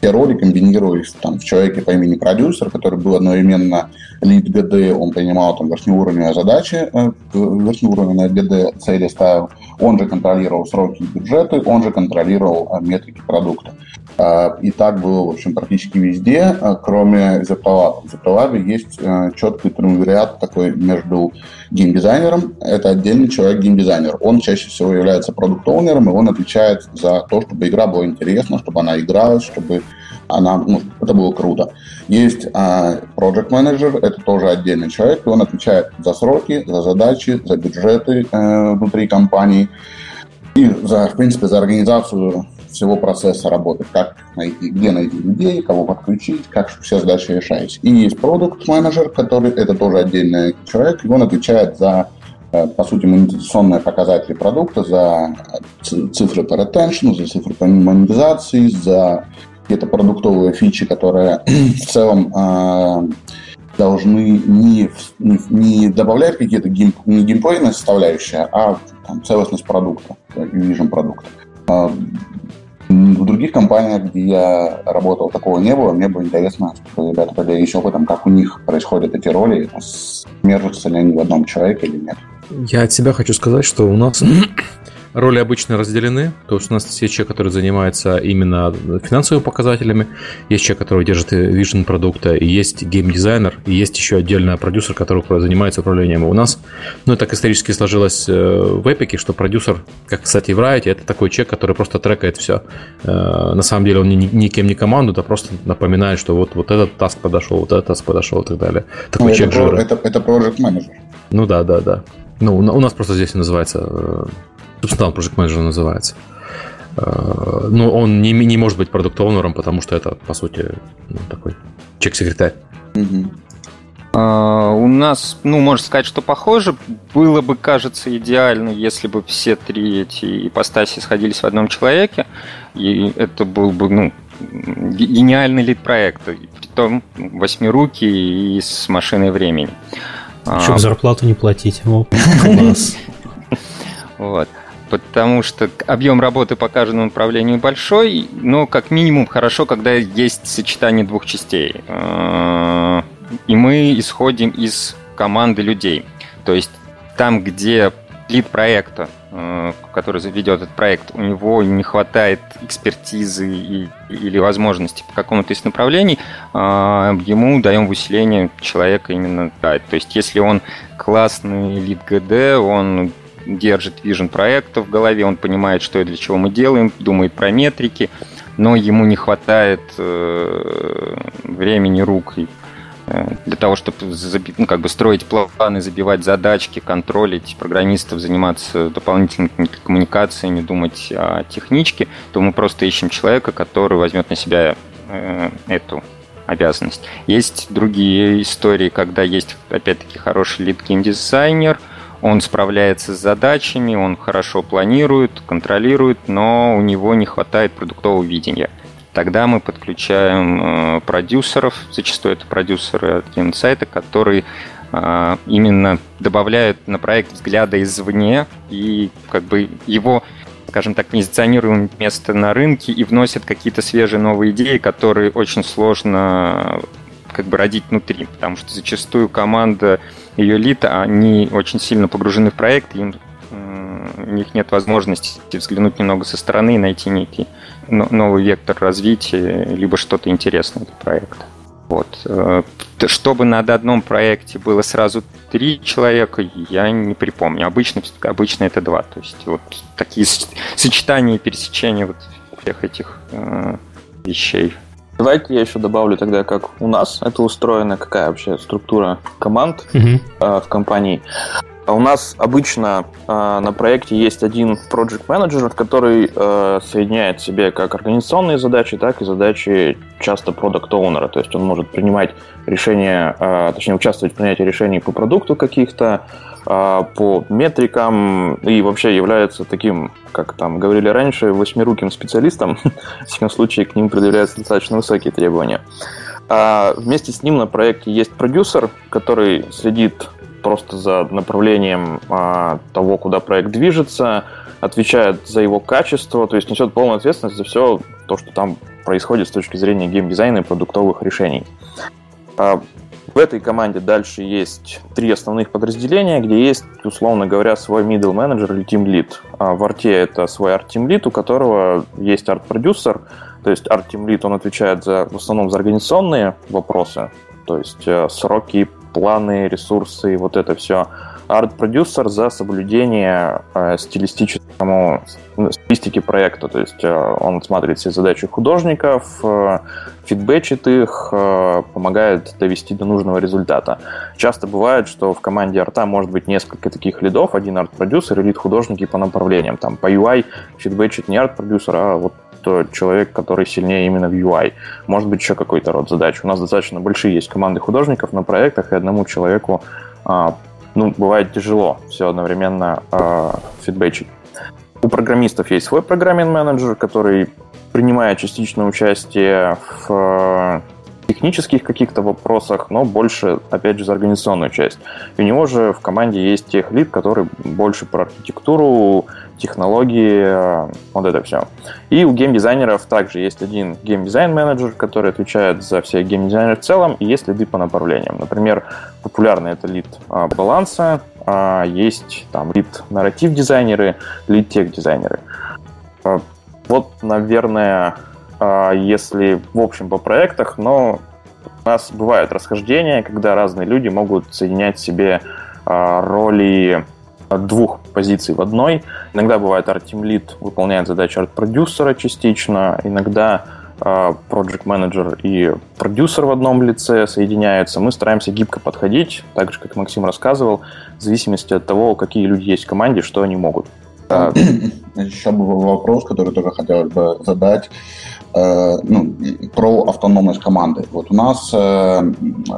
все роли комбинировались там, в человеке по имени продюсер, который был одновременно лид ГД, он принимал там верхнеуровневые задачи, э, верхнеуровневые ГД цели ставил, он же контролировал сроки и бюджеты, он же контролировал э, метрики продукта. Э, и так было, в общем, практически везде, э, кроме ZPLab. В ZPLab есть четкий триумвират такой между геймдизайнером, это отдельный человек геймдизайнер. Он чаще всего является продукт-оунером, и он отвечает за то, чтобы игра была интересна, чтобы она игралась, чтобы она, ну, это было круто. Есть а, project manager, это тоже отдельный человек, и он отвечает за сроки, за задачи, за бюджеты э, внутри компании и за, в принципе, за организацию всего процесса работы, как найти, где найти людей, кого подключить, как все задачи решать. И есть продукт менеджер, который это тоже отдельный человек, и он отвечает за э, по сути, монетизационные показатели продукта, за цифры по retention, за цифры по монетизации, за какие-то продуктовые фичи, которые в целом э, должны не, не, не добавлять какие-то гейм, не геймплейные составляющие, а там, целостность продукта, вижен продукта. Э, в других компаниях, где я работал, такого не было. Мне было интересно, ребята поделились опытом, как у них происходят эти роли, смержатся ли они в одном человеке или нет. Я от себя хочу сказать, что у нас Роли обычно разделены, то есть у нас есть человек, который занимается именно финансовыми показателями, есть человек, который держит вижен продукта, и есть геймдизайнер, и есть еще отдельно продюсер, который занимается управлением. И у нас, ну, так исторически сложилось э, в Epic, что продюсер, как, кстати, в Riot, это такой человек, который просто трекает все. Э, на самом деле он ни, никем не команду, а просто напоминает, что вот, вот этот таск подошел, вот этот таск подошел и так далее. Такой ну, человек это, это, это project manager. Ну да, да, да. Ну, у нас просто здесь называется э, Собственно, он Project Manager называется. Э, но он не, не может быть продукт потому что это, по сути, ну, такой чек-секретарь. Угу. А, у нас, ну, можно сказать, что похоже. Было бы, кажется, идеально, если бы все три эти ипостаси сходились в одном человеке. И это был бы, ну, гениальный лид проекта. Притом восьмирукий и с машиной времени. Еще а, зарплату не платить. Класс. Вот потому что объем работы по каждому направлению большой, но как минимум хорошо, когда есть сочетание двух частей. А, и мы исходим из команды людей. То есть там, где лид проекта, а, который ведет этот проект, у него не хватает экспертизы и, или возможности по какому-то из направлений, а, ему даем в усиление человека именно да. То есть если он классный лид ГД, он держит вижен проекта в голове, он понимает, что и для чего мы делаем, думает про метрики, но ему не хватает э, времени, рук и э, для того, чтобы ну, как бы строить планы, забивать задачки, контролить программистов, заниматься дополнительными коммуникациями, думать о техничке, то мы просто ищем человека, который возьмет на себя э, эту обязанность. Есть другие истории, когда есть, опять-таки, хороший лид-геймдизайнер – он справляется с задачами, он хорошо планирует, контролирует, но у него не хватает продуктового видения. Тогда мы подключаем э, продюсеров, зачастую это продюсеры от геймсайта, которые э, именно добавляют на проект взгляда извне и как бы его скажем так, позиционируем место на рынке и вносят какие-то свежие новые идеи, которые очень сложно как бы родить внутри, потому что зачастую команда ее лид, они очень сильно погружены в проект, им у них нет возможности взглянуть немного со стороны и найти некий новый вектор развития, либо что-то интересное для проекта. Вот. Э, чтобы на одном проекте было сразу три человека, я не припомню. Обычно, обычно это два. То есть вот такие сочетания и пересечения вот всех этих э, вещей Давайте я еще добавлю тогда, как у нас это устроено, какая вообще структура команд угу. э, в компании. А у нас обычно э, на проекте есть один project менеджер который э, соединяет в себе как организационные задачи, так и задачи часто продукт оунера То есть он может принимать решения, э, точнее участвовать в принятии решений по продукту каких-то, э, по метрикам и вообще является таким, как там говорили раньше, восьмируким специалистом. В всяком случае, к ним предъявляются достаточно высокие требования. А вместе с ним на проекте есть продюсер, который следит просто за направлением а, того, куда проект движется, отвечает за его качество, то есть несет полную ответственность за все то, что там происходит с точки зрения геймдизайна и продуктовых решений. А, в этой команде дальше есть три основных подразделения, где есть, условно говоря, свой middle manager или team lead. А в арте это свой арт team lead, у которого есть арт-продюсер, то есть арт team lead, он отвечает за, в основном за организационные вопросы, то есть э, сроки, планы, ресурсы, вот это все. Арт-продюсер за соблюдение э, стилистическому стилистики проекта, то есть э, он смотрит все задачи художников, э, фидбэчит их, э, помогает довести до нужного результата. Часто бывает, что в команде арта может быть несколько таких лидов, один арт-продюсер и лид-художники по направлениям. Там по UI фидбэчит не арт-продюсер, а вот человек, который сильнее именно в UI. Может быть, еще какой-то род задач. У нас достаточно большие есть команды художников на проектах, и одному человеку а, ну, бывает тяжело все одновременно э, фидбэчить. У программистов есть свой программинг менеджер, который принимает частичное участие в технических каких-то вопросах, но больше, опять же, за организационную часть. И у него же в команде есть тех лид, который больше про архитектуру, технологии, вот это все. И у геймдизайнеров также есть один геймдизайн-менеджер, который отвечает за все геймдизайнеры в целом, и есть лиды по направлениям. Например, популярный это лид а, баланса, а, есть там лид нарратив-дизайнеры, лид тех-дизайнеры. А, вот, наверное, если в общем по проектах, но у нас бывают расхождения, когда разные люди могут соединять себе а, роли двух позиций в одной. Иногда бывает арт-тим лид выполняет задачи арт-продюсера частично, иногда а, project менеджер и продюсер в одном лице соединяются. Мы стараемся гибко подходить, так же, как Максим рассказывал, в зависимости от того, какие люди есть в команде, что они могут. А, еще был вопрос, который только хотелось бы задать. Ну, про автономность команды. Вот у нас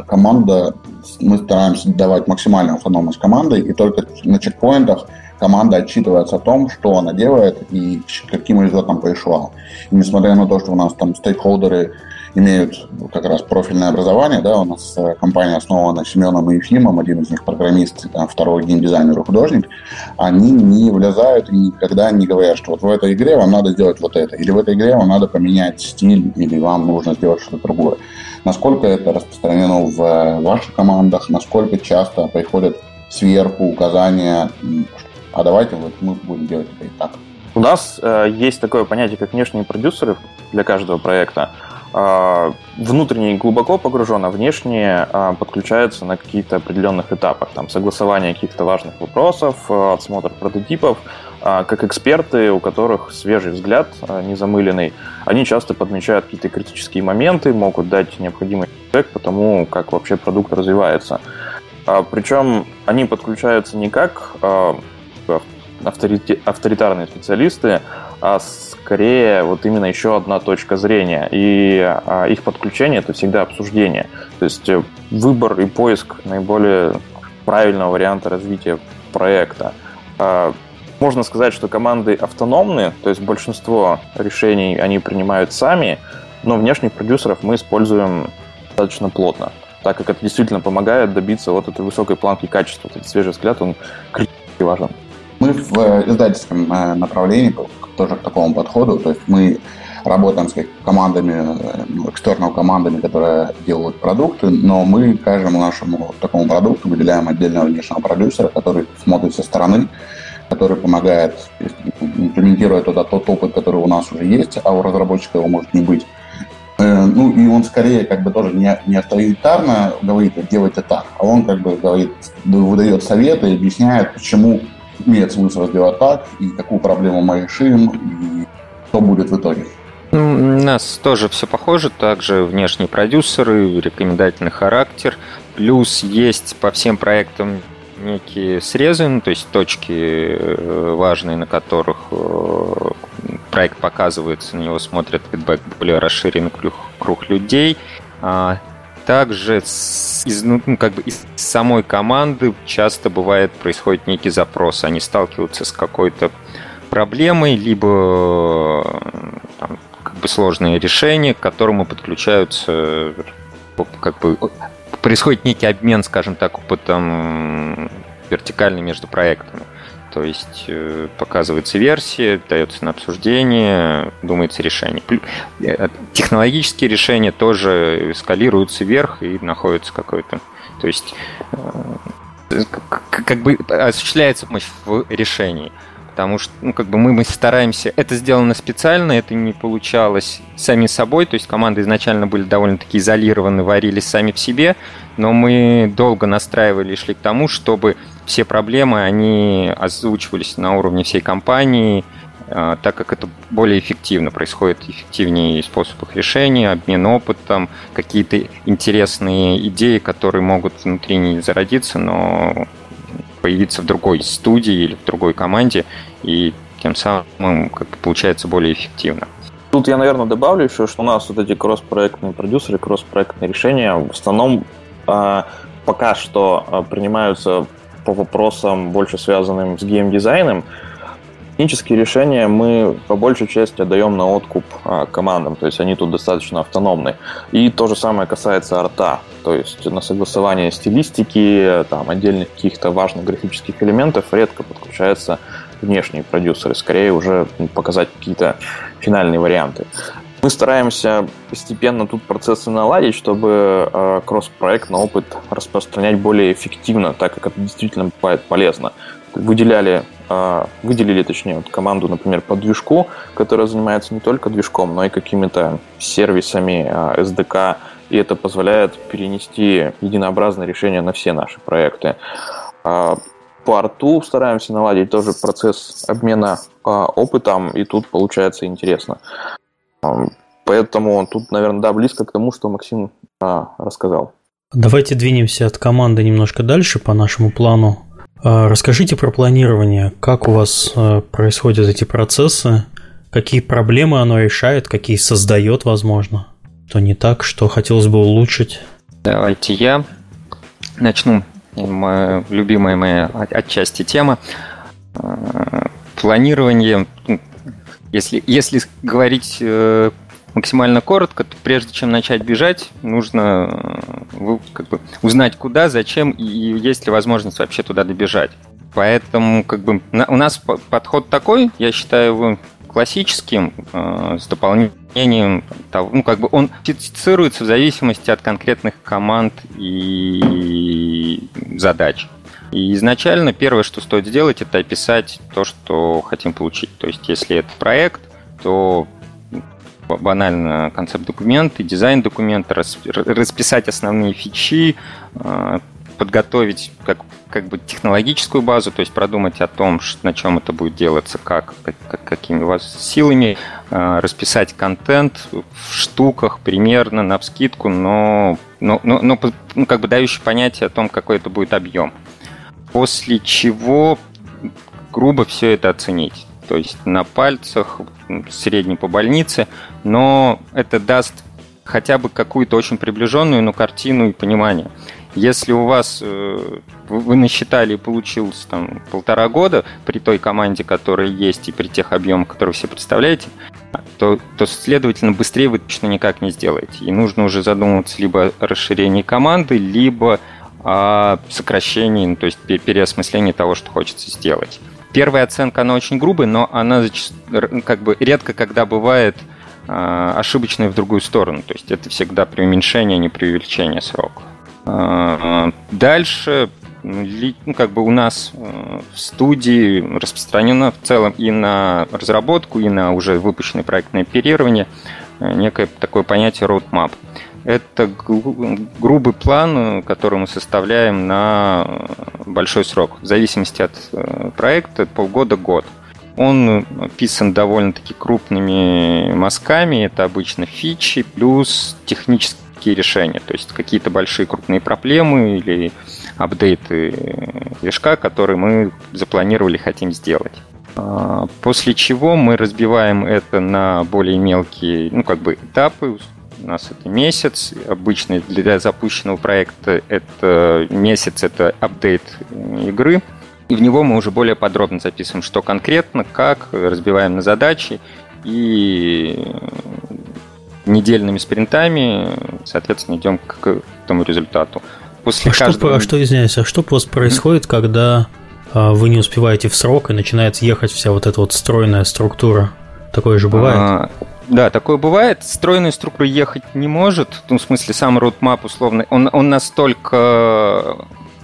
команда, мы стараемся давать максимальную автономность команды, и только на чекпоинтах команда отчитывается о том, что она делает и каким результатом пришла. И несмотря на то, что у нас там стейкхолдеры имеют как раз профильное образование. Да, у нас э, компания основана Семеном и Ефимом, один из них программист, второй геймдизайнер и художник. Они не влезают и никогда не говорят, что вот в этой игре вам надо сделать вот это, или в этой игре вам надо поменять стиль, или вам нужно сделать что-то другое. Насколько это распространено в э, ваших командах, насколько часто приходят сверху указания, а давайте вот мы будем делать это и так. У нас э, есть такое понятие, как внешние продюсеры для каждого проекта. А, внутренний глубоко погружен, а внешний а, подключается на каких-то определенных этапах. Там согласование каких-то важных вопросов, а, отсмотр прототипов. Как эксперты, у которых свежий взгляд, незамыленный, они часто подмечают какие-то критические моменты, могут дать необходимый фидбэк по тому, как вообще продукт развивается. Причем они подключаются не как авторитарные специалисты, а скорее вот именно еще одна точка зрения. И а, их подключение это всегда обсуждение. То есть э, выбор и поиск наиболее правильного варианта развития проекта. А, можно сказать, что команды автономны, то есть большинство решений они принимают сами, но внешних продюсеров мы используем достаточно плотно, так как это действительно помогает добиться вот этой высокой планки качества. Этот свежий взгляд, он критически важен. Мы в э, издательском э, направлении тоже к такому подходу. То есть мы работаем с командами, э, ну, экстернал командами, которые делают продукты, но мы каждому нашему такому продукту выделяем отдельного внешнего продюсера, который смотрит со стороны, который помогает, имплементируя туда тот опыт, который у нас уже есть, а у разработчика его может не быть. Ну, и он скорее как бы тоже не, не авторитарно говорит, делайте так, а он как бы говорит, выдает советы объясняет, почему имеет смысл сделать так, и какую проблему мы решим, и что будет в итоге. У нас тоже все похоже, также внешние продюсеры, рекомендательный характер, плюс есть по всем проектам некие срезы, ну, то есть точки э, важные, на которых э, проект показывается, на него смотрят фидбэк более расширенный круг, круг людей. Также из, ну, ну, как бы из самой команды часто бывает происходит некий запрос. Они сталкиваются с какой-то проблемой, либо там, как бы сложные решения, к которому подключаются как бы происходит некий обмен, скажем так, опытом вертикальный между проектами. То есть э, показывается версия, дается на обсуждение, думается решение. Э, технологические решения тоже эскалируются вверх и находятся какой-то. То есть э, как бы осуществляется помощь в решении. Потому что ну, как бы мы, мы стараемся... Это сделано специально, это не получалось сами собой. То есть команды изначально были довольно-таки изолированы, варились сами в себе. Но мы долго настраивали и шли к тому, чтобы все проблемы, они озвучивались на уровне всей компании, а, так как это более эффективно, происходит эффективнее способ их решения, обмен опытом, какие-то интересные идеи, которые могут внутри не зародиться, но появиться в другой студии или в другой команде, и тем самым как получается более эффективно. Тут я, наверное, добавлю еще, что у нас вот эти кросс-проектные продюсеры, кросс-проектные решения в основном а, пока что а, принимаются по вопросам, больше связанным с геймдизайном, технические решения мы по большей части отдаем на откуп а, командам, то есть они тут достаточно автономны. И то же самое касается арта, то есть на согласование стилистики, там, отдельных каких-то важных графических элементов редко подключаются внешние продюсеры, скорее уже показать какие-то финальные варианты. Мы стараемся постепенно тут процессы наладить, чтобы э, кросс-проектный опыт распространять более эффективно, так как это действительно бывает полезно. Выделяли, выделили, точнее, вот команду, например, по движку, которая занимается не только движком, но и какими-то сервисами SDK, и это позволяет перенести единообразное решение на все наши проекты. Э, по арту стараемся наладить тоже процесс обмена опытом, и тут получается интересно. Поэтому тут, наверное, да, близко к тому, что Максим а, рассказал. Давайте двинемся от команды немножко дальше по нашему плану. А, расскажите про планирование. Как у вас э, происходят эти процессы? Какие проблемы оно решает, какие создает, возможно? То не так, что хотелось бы улучшить? Давайте я начну. Любимая моя отчасти тема. А, планирование, ну, если, если говорить э, максимально коротко, то прежде чем начать бежать, нужно э, как бы, узнать куда, зачем и есть ли возможность вообще туда добежать. Поэтому как бы у нас подход такой, я считаю его классическим, э, с дополнением того, ну как бы он специфицируется в зависимости от конкретных команд и задач. И изначально первое, что стоит сделать, это описать то, что хотим получить. То есть, если это проект, то банально концепт-документ и дизайн-документ, расписать основные фичи, э, подготовить как, как бы технологическую базу, то есть продумать о том, на чем это будет делаться, как, как какими у вас силами, э, расписать контент в штуках примерно, на вскидку, но, но, но, но ну, как бы дающий понятие о том, какой это будет объем. После чего грубо все это оценить то есть на пальцах, средний по больнице, но это даст хотя бы какую-то очень приближенную, но картину и понимание. Если у вас э, вы насчитали и получилось там полтора года при той команде, которая есть, и при тех объемах, которые вы себе представляете, то, то следовательно, быстрее вы точно никак не сделаете. И нужно уже задумываться либо о расширении команды, либо о сокращении, ну, то есть переосмыслении того, что хочется сделать. Первая оценка, она очень грубая, но она как бы редко когда бывает э, ошибочной в другую сторону. То есть это всегда преуменьшение, а не преувеличение срока. Э, дальше ну, как бы у нас э, в студии распространено в целом и на разработку, и на уже выпущенное проектное оперирование э, некое такое понятие roadmap. Это грубый план, который мы составляем на большой срок, в зависимости от э, проекта, полгода-год. Он писан довольно-таки крупными мазками, это обычно фичи плюс технические решения, то есть какие-то большие крупные проблемы или апдейты движка, которые мы запланировали, хотим сделать. А, после чего мы разбиваем это на более мелкие, ну, как бы этапы, у нас это месяц. Обычно для запущенного проекта это месяц, это апдейт игры. И в него мы уже более подробно записываем, что конкретно, как, разбиваем на задачи и недельными спринтами, соответственно, идем к этому результату. После а, каждого... что, а что, извиняюсь, а что вас происходит, mm-hmm. когда а, вы не успеваете в срок и начинает ехать вся вот эта вот стройная структура? Такое же бывает? А, да, такое бывает. Стройная структура ехать не может. Ну, в смысле, сам roadmap условно, он, он настолько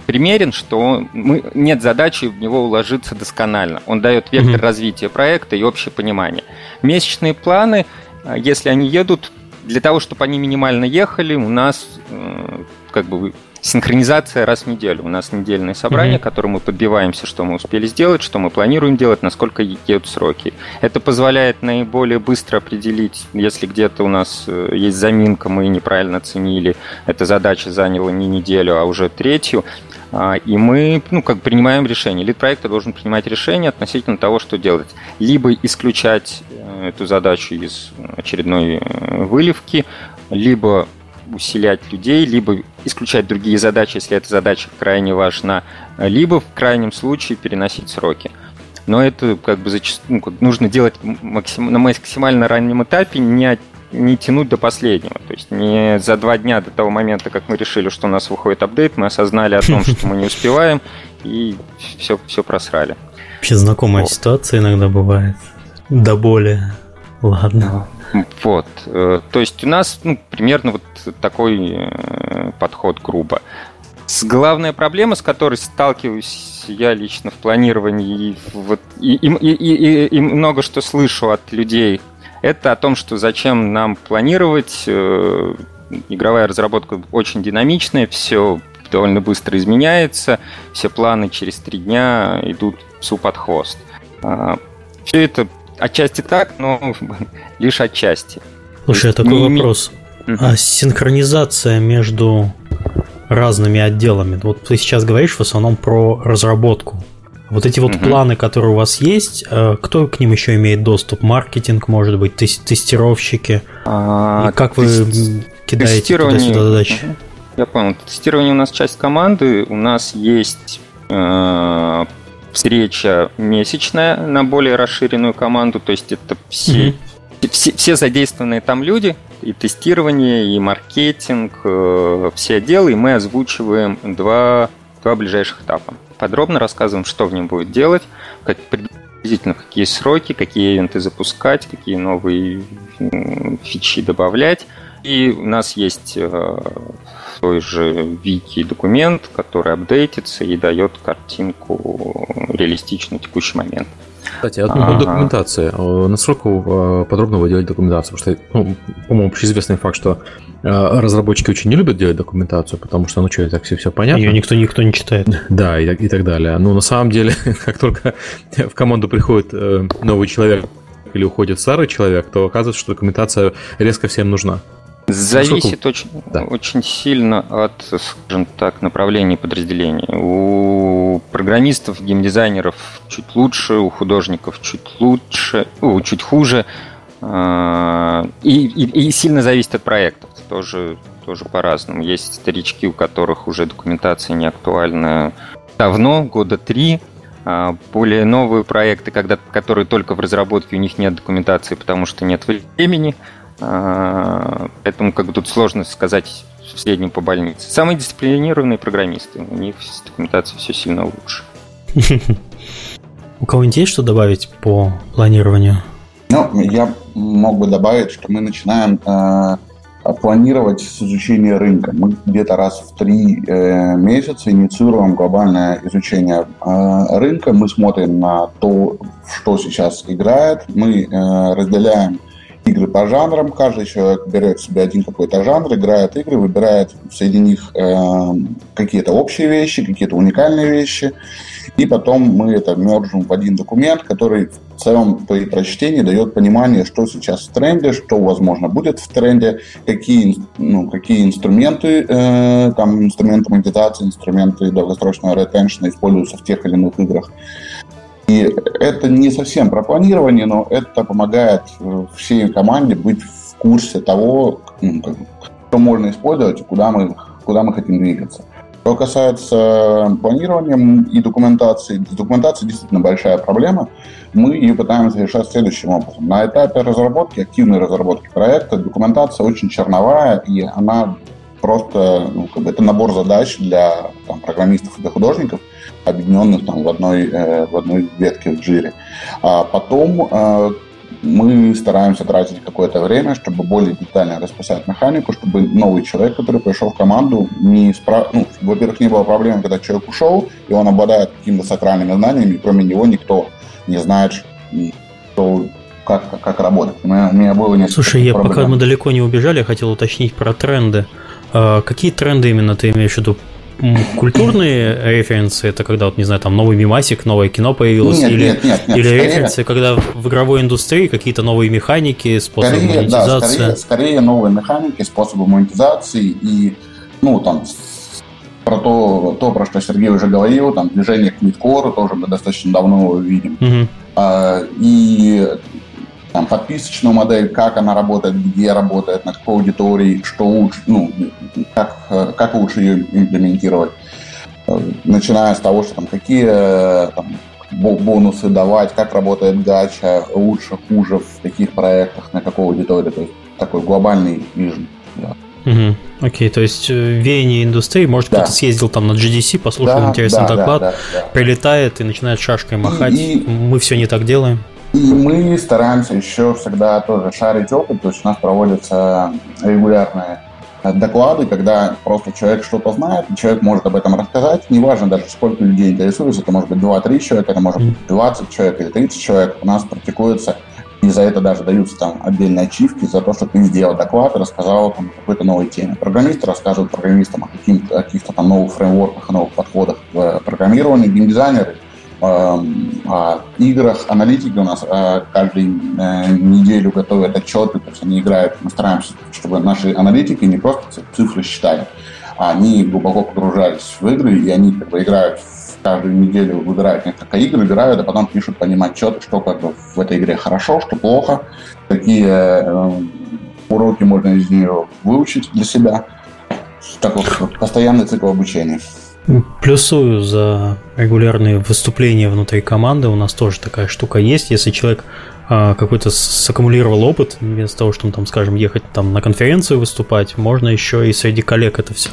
примерен, что мы, нет задачи в него уложиться досконально. Он дает вектор mm-hmm. развития проекта и общее понимание. Месячные планы, а, если они едут, для того, чтобы они минимально ехали, у нас э, как бы синхронизация раз в неделю. У нас недельное собрание, mm-hmm. которое мы подбиваемся, что мы успели сделать, что мы планируем делать, насколько едут сроки. Это позволяет наиболее быстро определить, если где-то у нас э, есть заминка, мы неправильно оценили, эта задача заняла не неделю, а уже третью, а, и мы ну, как принимаем решение. Лид проекта должен принимать решение относительно того, что делать. Либо исключать э, эту задачу из очередной э, выливки, либо усилять людей, либо исключать другие задачи, если эта задача крайне важна, либо в крайнем случае переносить сроки. Но это как бы зачастую ну, нужно делать максим, на максимально раннем этапе, не, не тянуть до последнего. То есть не за два дня до того момента, как мы решили, что у нас выходит апдейт, мы осознали о том, что мы не успеваем, и все, все просрали. Вообще знакомая вот. ситуация иногда бывает. До боли. Ладно. Вот. Э, то есть у нас ну, примерно вот такой э, подход грубо. Главная проблема, с которой сталкиваюсь я лично в планировании и, вот, и, и, и, и много что слышу от людей, это о том, что зачем нам планировать. Э, игровая разработка очень динамичная, все довольно быстро изменяется, все планы через три дня идут псу под хвост. А, все это Отчасти так, но лишь отчасти. Слушай, а такой не... вопрос. А синхронизация между разными отделами. Вот ты сейчас говоришь в основном про разработку. Вот эти вот угу. планы, которые у вас есть, э, кто к ним еще имеет доступ? Маркетинг, может быть, тестировщики? А, И как вы кидаете туда-сюда задачи? Я понял. Тестирование у нас часть команды. У нас есть э, встреча месячная на более расширенную команду. То есть это все, угу. все, все задействованные там люди, и тестирование, и маркетинг, э, все отделы, и мы озвучиваем два, два ближайших этапа. Подробно рассказываем, что в нем будет делать, как приблизительно какие сроки, какие ивенты запускать, какие новые фичи добавлять. И у нас есть э, той же вики документ, который апдейтится и дает картинку реалистичную в текущий момент. Кстати, а по документации. Э, насколько э, подробно вы делаете документацию? Потому что, ну, по-моему, общеизвестный факт, что э, разработчики очень не любят делать документацию, потому что, ну что, так все, все понятно. Ее никто, никто не читает. Да, и, и так далее. Но на самом деле, как только в команду приходит новый человек или уходит старый человек, то оказывается, что документация резко всем нужна. Зависит очень, да. очень сильно от, скажем так, направлений подразделений. У программистов, геймдизайнеров чуть лучше, у художников чуть лучше, о, чуть хуже. А, и, и, и сильно зависит от проектов. Тоже, тоже по-разному. Есть старички, у которых уже документация не актуальна давно, года три. А, более новые проекты, когда, которые только в разработке, у них нет документации, потому что нет времени. А, поэтому как бы тут сложно сказать в среднем по больнице. Самые дисциплинированные программисты, у них с документацией все сильно лучше. У кого-нибудь есть что добавить по планированию? Ну, я мог бы добавить, что мы начинаем э, планировать с изучения рынка. Мы где-то раз в три э, месяца инициируем глобальное изучение э, рынка. Мы смотрим на то, что сейчас играет. Мы э, разделяем игры по жанрам. Каждый человек берет себе один какой-то жанр, играет игры, выбирает среди них э, какие-то общие вещи, какие-то уникальные вещи. И потом мы это мержим в один документ, который в целом при прочтении дает понимание, что сейчас в тренде, что, возможно, будет в тренде, какие, ну, какие инструменты, э, там, инструменты монетизации, инструменты долгосрочного ретеншна используются в тех или иных играх. И это не совсем про планирование, но это помогает э, всей команде быть в курсе того, что можно использовать и куда мы, куда мы хотим двигаться. Что касается планирования и документации, документация действительно большая проблема. Мы ее пытаемся решать следующим образом. На этапе разработки, активной разработки проекта, документация очень черновая, и она просто, ну, как бы это набор задач для там, программистов и для художников, объединенных там, в, одной, э, в одной ветке в джире. А потом э, мы стараемся тратить какое-то время, чтобы более детально расписать механику, чтобы новый человек, который пришел в команду, не спра... ну, во-первых, не было проблем, когда человек ушел, и он обладает какими-то сакральными знаниями, и кроме него никто не знает, что как, как работать. У меня, у меня было несколько Слушай, я пока мы далеко не убежали, я хотел уточнить про тренды. А, какие тренды именно ты имеешь в виду? Культурные референсы это когда, вот, не знаю, там новый мимасик, новое кино появилось, нет, или, нет, нет, нет, или скорее, референсы, когда в игровой индустрии какие-то новые механики, способы скорее, монетизации. Да, скорее, скорее новые механики, способы монетизации и, ну, там, про то, то, про что Сергей уже говорил, там, движение к мидкору тоже мы достаточно давно видим. Угу. А, и там, подписочную модель, как она работает, где работает, на какой аудитории, что лучше, ну, как, как лучше ее имплементировать. Начиная с того, что там какие там, бонусы давать, как работает гача, лучше, хуже в таких проектах, на какой аудитории. То есть такой глобальный вижен. Да. Угу. Окей, то есть э, веяние индустрии, может, да. кто-то съездил там на GDC, послушал да, интересный да, доклад, да, да, да. прилетает и начинает шашкой махать. И, и... Мы все не так делаем. И мы стараемся еще всегда тоже шарить опыт, то есть у нас проводятся регулярные доклады, когда просто человек что-то знает, человек может об этом рассказать. Неважно даже, сколько людей интересуется, это может быть 2-3 человека, это может быть 20 человек или 30 человек. У нас практикуется, и за это даже даются там отдельные ачивки за то, что ты сделал доклад и рассказал там, какой-то новой теме. Программисты рассказывают программистам о каких-то, там новых фреймворках, новых подходах в программировании, геймдизайнеры – о играх. Аналитики у нас э, каждую э, неделю готовят отчеты, то есть они играют, мы стараемся, чтобы наши аналитики не просто цифры считали, они глубоко погружались в игры, и они как бы играют каждую неделю выбирают несколько игр, выбирают, а потом пишут по ним отчеты, что как бы в этой игре хорошо, что плохо, какие э, уроки можно из нее выучить для себя. Такой постоянный цикл обучения. Плюсую за регулярные выступления внутри команды. У нас тоже такая штука есть. Если человек а, какой-то саккумулировал опыт, вместо того, чтобы там, скажем, ехать там на конференцию выступать, можно еще и среди коллег это все,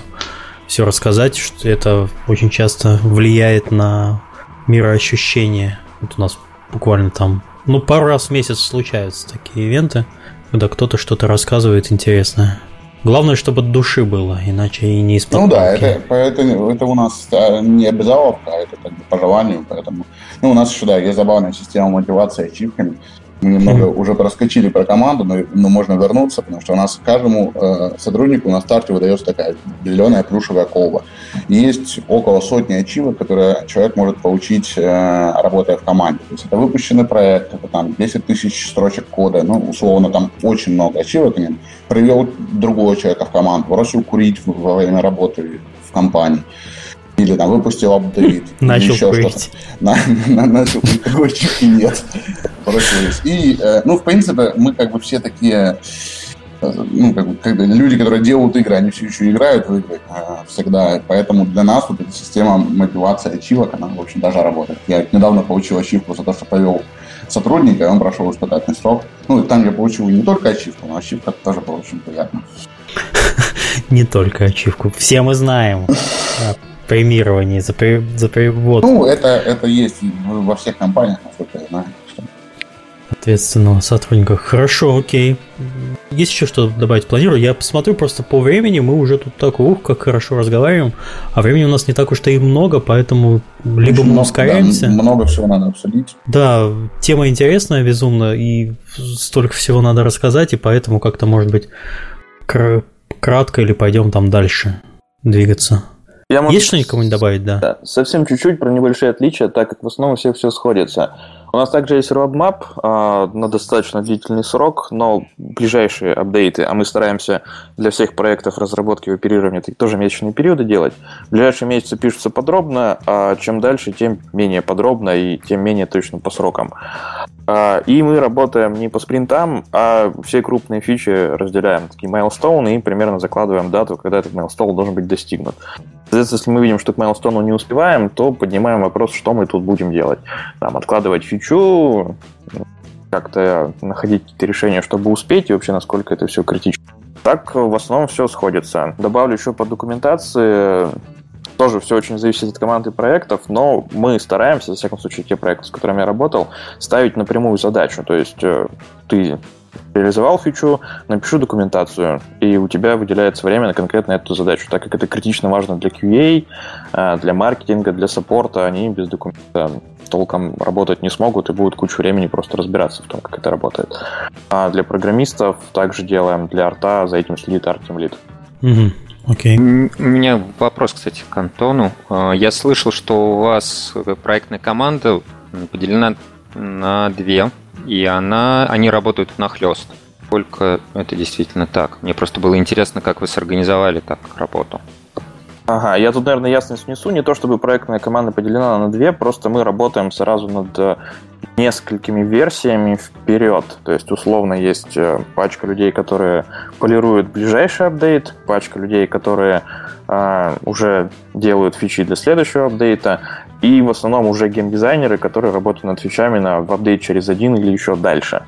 все рассказать, что это очень часто влияет на мироощущение. Вот у нас буквально там, ну, пару раз в месяц случаются такие ивенты, когда кто-то что-то рассказывает интересное. Главное, чтобы от души было, иначе и не из Ну да, это, это, это у нас не обязаловка, а это как бы по желанию, поэтому... Ну, у нас еще, да, есть забавная система мотивации ачивками. Мы немного mm-hmm. уже проскочили про команду, но, но можно вернуться, потому что у нас каждому э, сотруднику на старте выдается такая зеленая плюшевая колба. есть около сотни ачивок, которые человек может получить, э, работая в команде. То есть это выпущенный проект, это там 10 тысяч строчек кода, ну, условно, там очень много ачивок. Привел другого человека в команду, бросил курить во время работы в компании или там выпустил апдейт. Начал еще курить. На, на, начал курить, чуть нет. Бросились. И, э, ну, в принципе, мы как бы все такие э, ну, как бы, когда люди, которые делают игры, они все еще играют в игры э, всегда. Поэтому для нас вот эта система мотивации ачивок, она, в общем, даже работает. Я недавно получил ачивку за то, что повел сотрудника, и он прошел испытательный срок. Ну, и там я получил не только ачивку, но ачивка тоже была очень приятно. Не только ачивку. Все мы знаем премировании за, за перевод. Ну, это, это есть во всех компаниях, насколько я знаю. Ответственного сотрудника. Хорошо, окей. Есть еще что добавить планирую? Я посмотрю просто по времени, мы уже тут так, ух, как хорошо разговариваем, а времени у нас не так уж и много, поэтому либо мы ускоряемся. Да, много всего надо обсудить. Да, тема интересная безумно, и столько всего надо рассказать, и поэтому как-то, может быть, кратко или пойдем там дальше двигаться. Я могу... Есть что-нибудь кому-нибудь добавить, да? да? Совсем чуть-чуть про небольшие отличия, так как в основном у всех все сходится. У нас также есть roadmap а, на достаточно длительный срок, но ближайшие апдейты, а мы стараемся для всех проектов разработки и оперирования тоже месячные периоды делать. Ближайшие месяцы пишутся подробно, а чем дальше, тем менее подробно и тем менее точно по срокам. А, и мы работаем не по спринтам, а все крупные фичи разделяем такие майлстоуны и примерно закладываем дату, когда этот майлстоун должен быть достигнут. Соответственно, если мы видим, что к майлстоуну не успеваем, то поднимаем вопрос, что мы тут будем делать. Там, откладывать фичу, как-то находить какие-то решения, чтобы успеть, и вообще насколько это все критично. Так в основном все сходится. Добавлю еще по документации, тоже все очень зависит от команды проектов, но мы стараемся, во всяком случае, те проекты, с которыми я работал, ставить напрямую задачу. То есть э, ты реализовал фичу, напишу документацию, и у тебя выделяется время на конкретно эту задачу, так как это критично важно для QA, э, для маркетинга, для саппорта, они без документа толком работать не смогут и будут кучу времени просто разбираться в том, как это работает. А для программистов также делаем, для арта за этим следит арт-тимлит. Угу. Окей. Okay. У меня вопрос, кстати, к Антону. А, я слышал, что у вас проектная команда поделена на две и она, они работают нахлест. Сколько это действительно так? Мне просто было интересно, как вы сорганизовали так работу. Ага, я тут, наверное, ясность внесу. Не то, чтобы проектная команда поделена на две, просто мы работаем сразу над э, несколькими версиями вперед. То есть, условно, есть э, пачка людей, которые полируют ближайший апдейт, пачка людей, которые э, уже делают фичи для следующего апдейта, и в основном уже геймдизайнеры, которые работают над фичами на, в апдейт через один или еще дальше.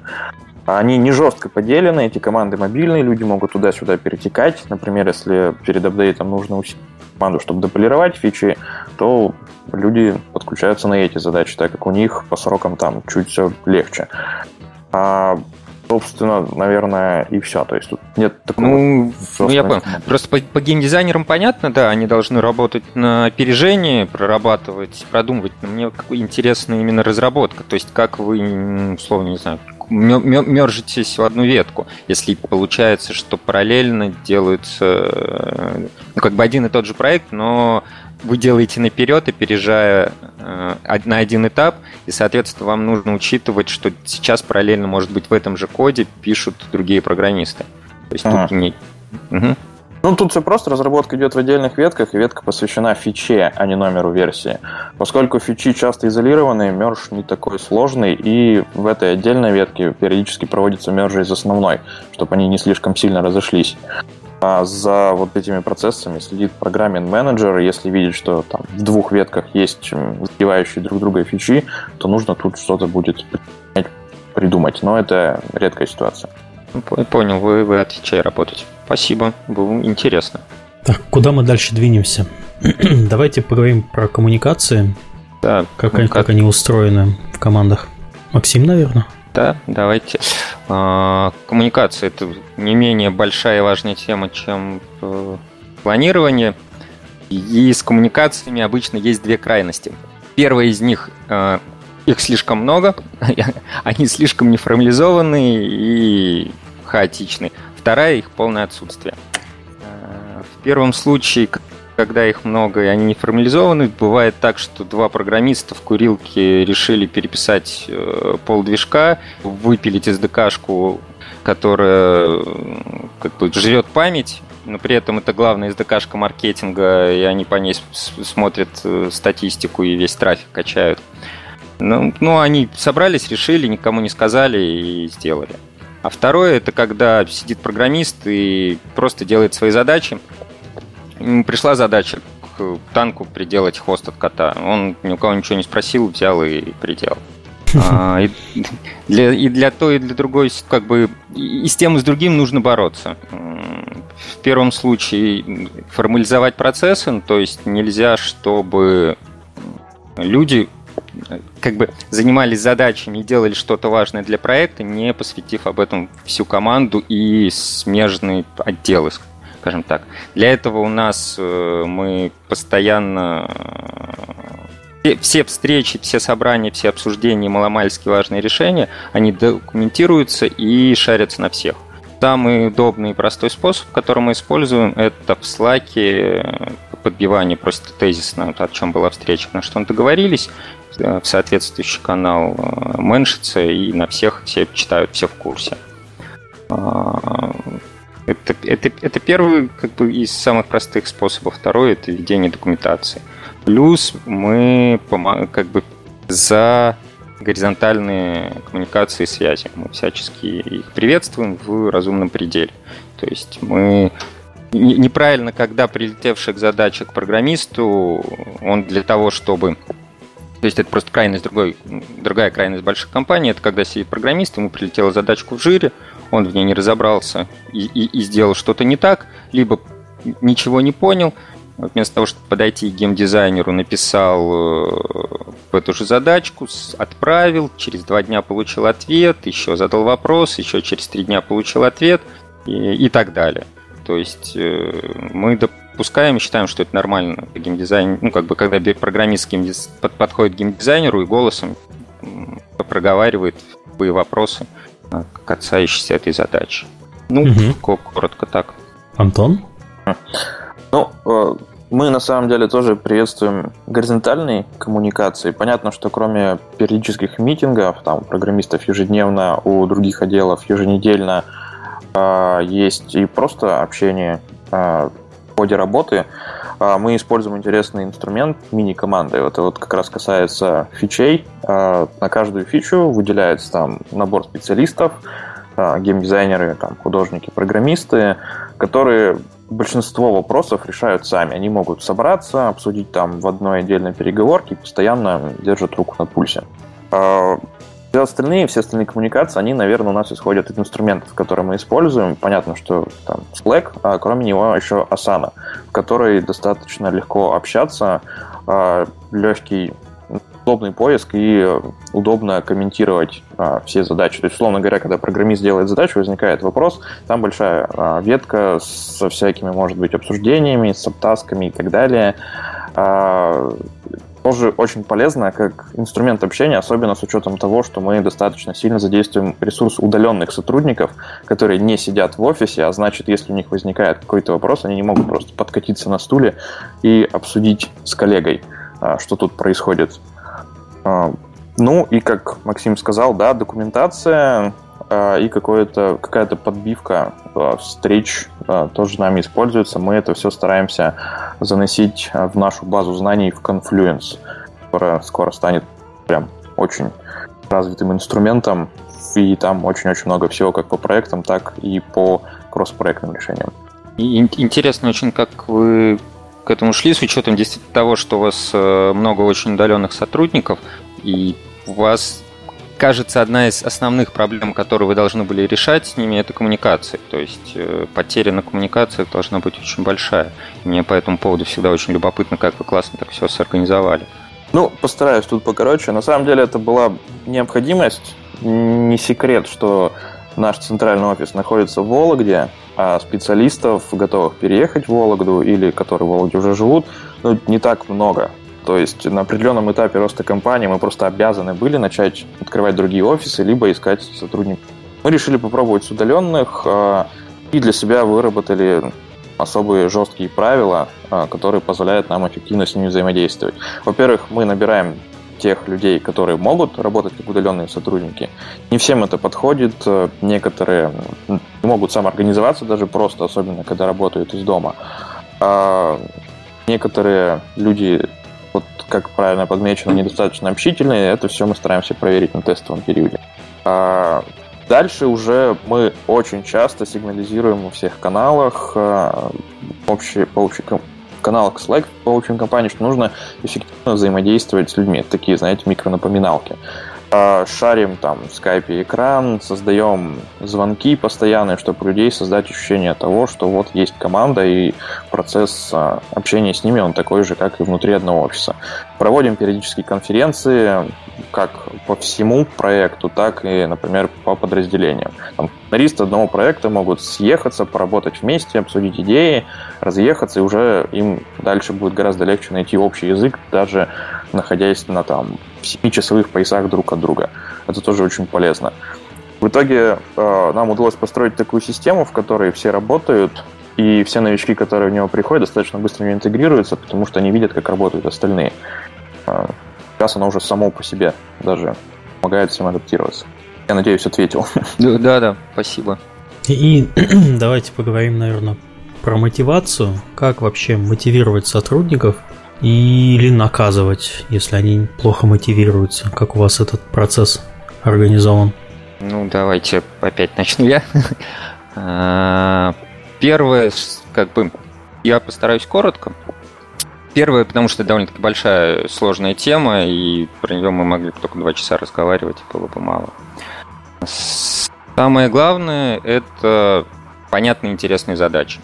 Они не жестко поделены, эти команды мобильные, люди могут туда-сюда перетекать. Например, если перед апдейтом нужно усилить команду, чтобы дополировать фичи, то люди подключаются на эти задачи, так как у них по срокам там чуть все легче. А собственно, наверное, и все. То есть тут нет такого... Ну, ну я понял. Просто по, по геймдизайнерам понятно, да, они должны работать на опережение, прорабатывать, продумывать. Но мне интересна именно разработка. То есть как вы, условно, не знаю, мержитесь в одну ветку, если получается, что параллельно делаются ну, как бы один и тот же проект, но вы делаете наперед, опережая э, на один этап, и, соответственно, вам нужно учитывать, что сейчас параллельно, может быть, в этом же коде пишут другие программисты. То есть ага. тут не... Угу. Ну, тут все просто, разработка идет в отдельных ветках, и ветка посвящена фиче, а не номеру версии. Поскольку фичи часто изолированы, мерж не такой сложный, и в этой отдельной ветке периодически проводится мерж из основной, чтобы они не слишком сильно разошлись. А за вот этими процессами следит программин менеджер, если видит, что там в двух ветках есть сбивающие друг друга фичи, то нужно тут что-то будет придумать. Но это редкая ситуация. Понял, вы, вы от фичей работаете. Спасибо, было интересно. Так, куда мы дальше двинемся? Давайте поговорим про коммуникации. Да. Как, они, как они устроены в командах. Максим, наверное. Да, давайте. А, коммуникация это не менее большая и важная тема, чем э, планирование. И с коммуникациями обычно есть две крайности. Первая из них э, их слишком много, они слишком неформализованы и хаотичны. Вторая их полное отсутствие. Э, в первом случае, когда их много и они не формализованы, бывает так, что два программиста в курилке решили переписать э, пол движка, выпилить SDK-шку, которая как бы жрет память, но при этом это главная SDK-шка маркетинга, и они по ней смотрят э, статистику и весь трафик качают. Ну, ну, они собрались, решили, никому не сказали и сделали. А второе, это когда сидит программист и просто делает свои задачи. Пришла задача к танку приделать хост от кота. Он ни у кого ничего не спросил, взял и приделал. А, и, для, и для той, и для другой, как бы, и с тем, и с другим нужно бороться. В первом случае формализовать процессы, ну, то есть нельзя, чтобы люди как бы занимались задачами и делали что-то важное для проекта, не посвятив об этом всю команду и смежные отделы, скажем так. Для этого у нас э, мы постоянно э, все встречи, все собрания, все обсуждения, маломальски важные решения, они документируются и шарятся на всех. Самый удобный и простой способ, который мы используем, это в Slack э, подбивание просто тезисно, о чем была встреча, на что мы договорились, в соответствующий канал меншится, и на всех все читают, все в курсе. Это, это, это первый как бы, из самых простых способов. Второй – это ведение документации. Плюс мы как бы за горизонтальные коммуникации и связи. Мы всячески их приветствуем в разумном пределе. То есть мы неправильно, когда прилетевший к задаче к программисту, он для того, чтобы то есть это просто крайность другой, другая крайность больших компаний. Это когда сидит программист, ему прилетела задачку в жире, он в ней не разобрался и, и, и сделал что-то не так, либо ничего не понял, вместо того, чтобы подойти к геймдизайнеру, написал э, эту же задачку, отправил, через два дня получил ответ, еще задал вопрос, еще через три дня получил ответ и, и так далее. То есть э, мы допускаем и считаем, что это нормально. Геймдизайн, ну, как бы, когда программист геймдиз... подходит к геймдизайнеру и голосом проговаривает любые вопросы, касающиеся этой задачи. Ну, угу. коротко так. Антон? Ну, э, мы на самом деле тоже приветствуем горизонтальные коммуникации. Понятно, что кроме периодических митингов, там, программистов ежедневно, у других отделов еженедельно – а, есть и просто общение а, в ходе работы. А, мы используем интересный инструмент мини-команды. Это вот как раз касается фичей. На каждую фичу выделяется там набор специалистов, геймдизайнеры, там, художники, программисты, которые большинство вопросов решают сами. Они могут собраться, обсудить там в одной отдельной переговорке постоянно держат руку на пульсе. Все остальные, все остальные коммуникации, они, наверное, у нас исходят из инструментов, которые мы используем. Понятно, что там Slack, а кроме него еще Asana, в которой достаточно легко общаться, а, легкий удобный поиск и удобно комментировать а, все задачи. То есть, условно говоря, когда программист делает задачу, возникает вопрос, там большая а, ветка со всякими, может быть, обсуждениями, с сабтасками и так далее. А, тоже очень полезно как инструмент общения, особенно с учетом того, что мы достаточно сильно задействуем ресурс удаленных сотрудников, которые не сидят в офисе, а значит, если у них возникает какой-то вопрос, они не могут просто подкатиться на стуле и обсудить с коллегой, а, что тут происходит. А, ну и как Максим сказал, да, документация, и какое-то, какая-то подбивка встреч тоже нами используется. Мы это все стараемся заносить в нашу базу знаний в Confluence, которая скоро станет прям очень развитым инструментом, и там очень-очень много всего как по проектам, так и по кросс-проектным решениям. Интересно очень, как вы к этому шли, с учетом действительно того, что у вас э, много очень удаленных сотрудников, и у вас, кажется, одна из основных проблем, которые вы должны были решать с ними, это коммуникация. То есть э, потеря на коммуникациях должна быть очень большая. Мне по этому поводу всегда очень любопытно, как вы классно так все сорганизовали. Ну, постараюсь тут покороче. На самом деле это была необходимость, не секрет, что наш центральный офис находится в Вологде, а специалистов, готовых переехать в Вологду или которые в Вологде уже живут, ну, не так много. То есть на определенном этапе роста компании мы просто обязаны были начать открывать другие офисы, либо искать сотрудников. Мы решили попробовать с удаленных а, и для себя выработали особые жесткие правила, а, которые позволяют нам эффективно с ними взаимодействовать. Во-первых, мы набираем тех людей, которые могут работать как удаленные сотрудники. Не всем это подходит. Некоторые могут самоорганизоваться даже просто, особенно когда работают из дома. А некоторые люди, как правильно подмечено, недостаточно общительные. Это все мы стараемся проверить на тестовом периоде. А Дальше уже мы очень часто сигнализируем во всех каналах, э, общие, по общей каналах Slack по общим компании, что нужно эффективно взаимодействовать с людьми. Это такие, знаете, микронапоминалки. А, шарим там в скайпе экран, создаем звонки постоянные, чтобы у людей создать ощущение того, что вот есть команда и процесс а, общения с ними, он такой же, как и внутри одного офиса. Проводим периодические конференции, как по всему проекту, так и, например, по подразделениям. Там, сценаристы одного проекта могут съехаться, поработать вместе, обсудить идеи, разъехаться, и уже им дальше будет гораздо легче найти общий язык, даже находясь на там 7-часовых поясах друг от друга. Это тоже очень полезно. В итоге э, нам удалось построить такую систему, в которой все работают, и все новички, которые в него приходят, достаточно быстро в него интегрируются, потому что они видят, как работают остальные. Э, сейчас оно уже само по себе даже помогает всем адаптироваться. Я надеюсь, ответил. Да, да, спасибо. И, и давайте поговорим, наверное, про мотивацию. Как вообще мотивировать сотрудников или наказывать, если они плохо мотивируются? Как у вас этот процесс организован? Ну, давайте опять начну я. А, первое, как бы, я постараюсь коротко. Первое, потому что это довольно-таки большая, сложная тема, и про нее мы могли только два часа разговаривать, было бы мало. Самое главное – это понятные интересные задачи.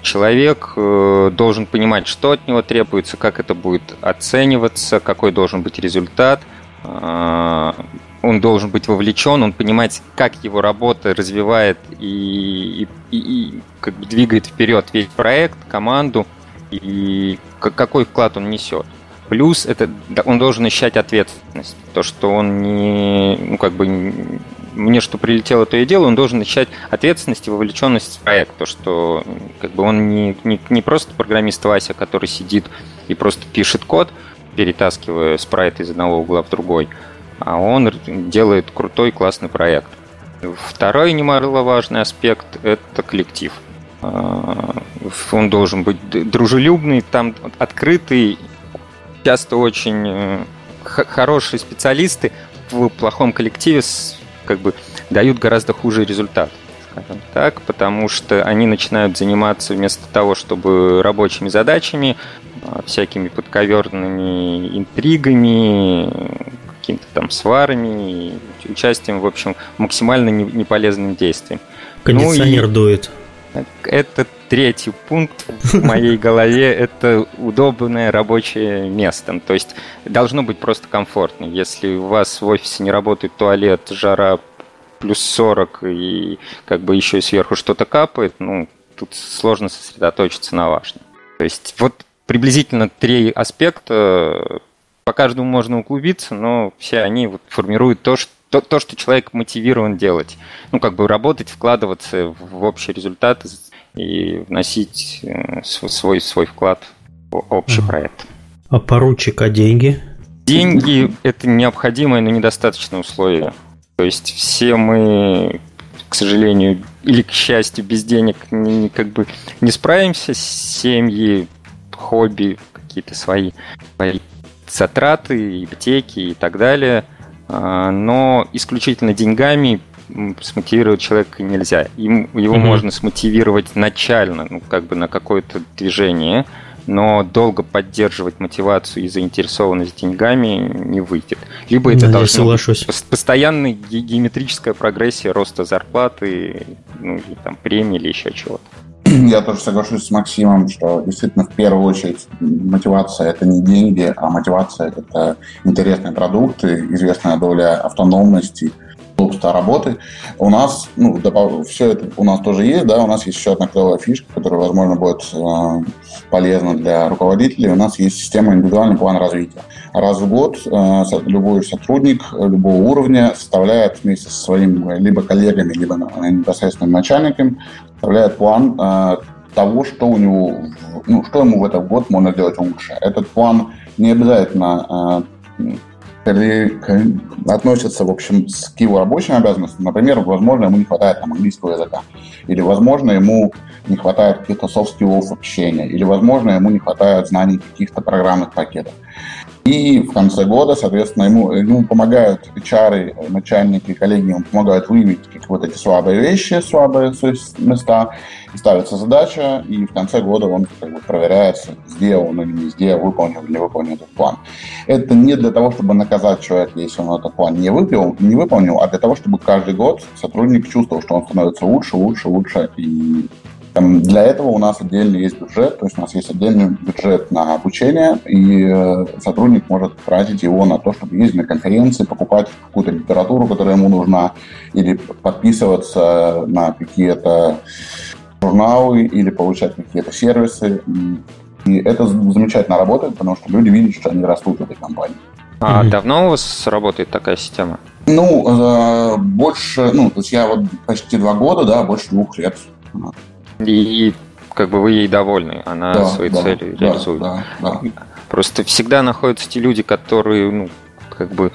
Человек э, должен понимать, что от него требуется, как это будет оцениваться, какой должен быть результат. А, он должен быть вовлечен, он понимать, как его работа развивает и, и, и как бы двигает вперед весь проект, команду и какой вклад он несет. Плюс это он должен ощущать ответственность. То, что он не, ну, как бы мне что прилетело, то и дело, он должен ощущать ответственность и вовлеченность в проект. То, что как бы он не, не, не просто программист Вася, который сидит и просто пишет код, перетаскивая спрайт из одного угла в другой, а он делает крутой, классный проект. Второй немаловажный аспект – это коллектив. А, он должен быть дружелюбный, там открытый, часто очень э, хорошие специалисты в плохом коллективе как бы дают гораздо хуже результат, скажем так, потому что они начинают заниматься вместо того, чтобы рабочими задачами, а, всякими подковерными интригами, какими-то там сварами, участием, в общем, максимально неполезным действием. Кондиционер ну, и дует. Это третий пункт в моей голове – это удобное рабочее место. То есть должно быть просто комфортно. Если у вас в офисе не работает туалет, жара плюс 40 и как бы еще сверху что-то капает, ну, тут сложно сосредоточиться на важном. То есть вот приблизительно три аспекта, по каждому можно углубиться, но все они вот формируют то, что то, то, что человек мотивирован делать. Ну, как бы работать, вкладываться в общий результат и вносить э, свой, свой вклад в общий ага. проект. А поручик, а деньги? Деньги – это необходимое, но недостаточное условие. То То есть все мы, к сожалению, или к счастью, без денег не, как бы не справимся. Семьи, хобби, какие-то свои, свои затраты, ипотеки и так далее. А, но исключительно деньгами смотивировать человека нельзя. Им, его mm-hmm. можно смотивировать начально, ну, как бы на какое-то движение, но долго поддерживать мотивацию и заинтересованность деньгами не выйдет. Либо это да, должно быть постоянная геометрическая прогрессия роста зарплаты, ну, или там премии или еще чего-то. Я тоже соглашусь с Максимом, что действительно в первую очередь мотивация это не деньги, а мотивация это интересные продукты, известная доля автономности, удобства работы. У нас, ну, все это у нас тоже есть, да, у нас есть еще одна клевая фишка, которая, возможно, будет э, полезна для руководителей. У нас есть система индивидуальный план развития. Раз в год э, любой сотрудник любого уровня составляет вместе со своими либо коллегами, либо непосредственным начальником, составляет план э, того, что у него, ну, что ему в этот год можно делать лучше. Этот план не обязательно э, относятся, в общем, к его рабочим обязанностям. Например, возможно, ему не хватает там, английского языка, или, возможно, ему не хватает каких-то soft общения, или, возможно, ему не хватает знаний каких-то программных пакетов. И в конце года, соответственно, ему, ему помогают HR, начальники, коллеги, ему помогают выявить какие-то вот эти слабые вещи, слабые места, и ставится задача, и в конце года он как бы проверяется, сделал он или не сделал, выполнил или не выполнил этот план. Это не для того, чтобы наказать человека, если он этот план не выполнил, не выполнил, а для того, чтобы каждый год сотрудник чувствовал, что он становится лучше, лучше, лучше, и для этого у нас отдельно есть бюджет, то есть у нас есть отдельный бюджет на обучение, и э, сотрудник может тратить его на то, чтобы ездить на конференции, покупать какую-то литературу, которая ему нужна, или подписываться на какие-то журналы или получать какие-то сервисы. И это замечательно работает, потому что люди видят, что они растут в этой компании. А mm-hmm. давно у вас работает такая система? Ну, э, больше, ну, то есть я вот почти два года, да, больше двух лет. И, как бы вы ей довольны, она да, свои да, цели да, реализует. Да, да. Просто всегда находятся те люди, которые, ну, как бы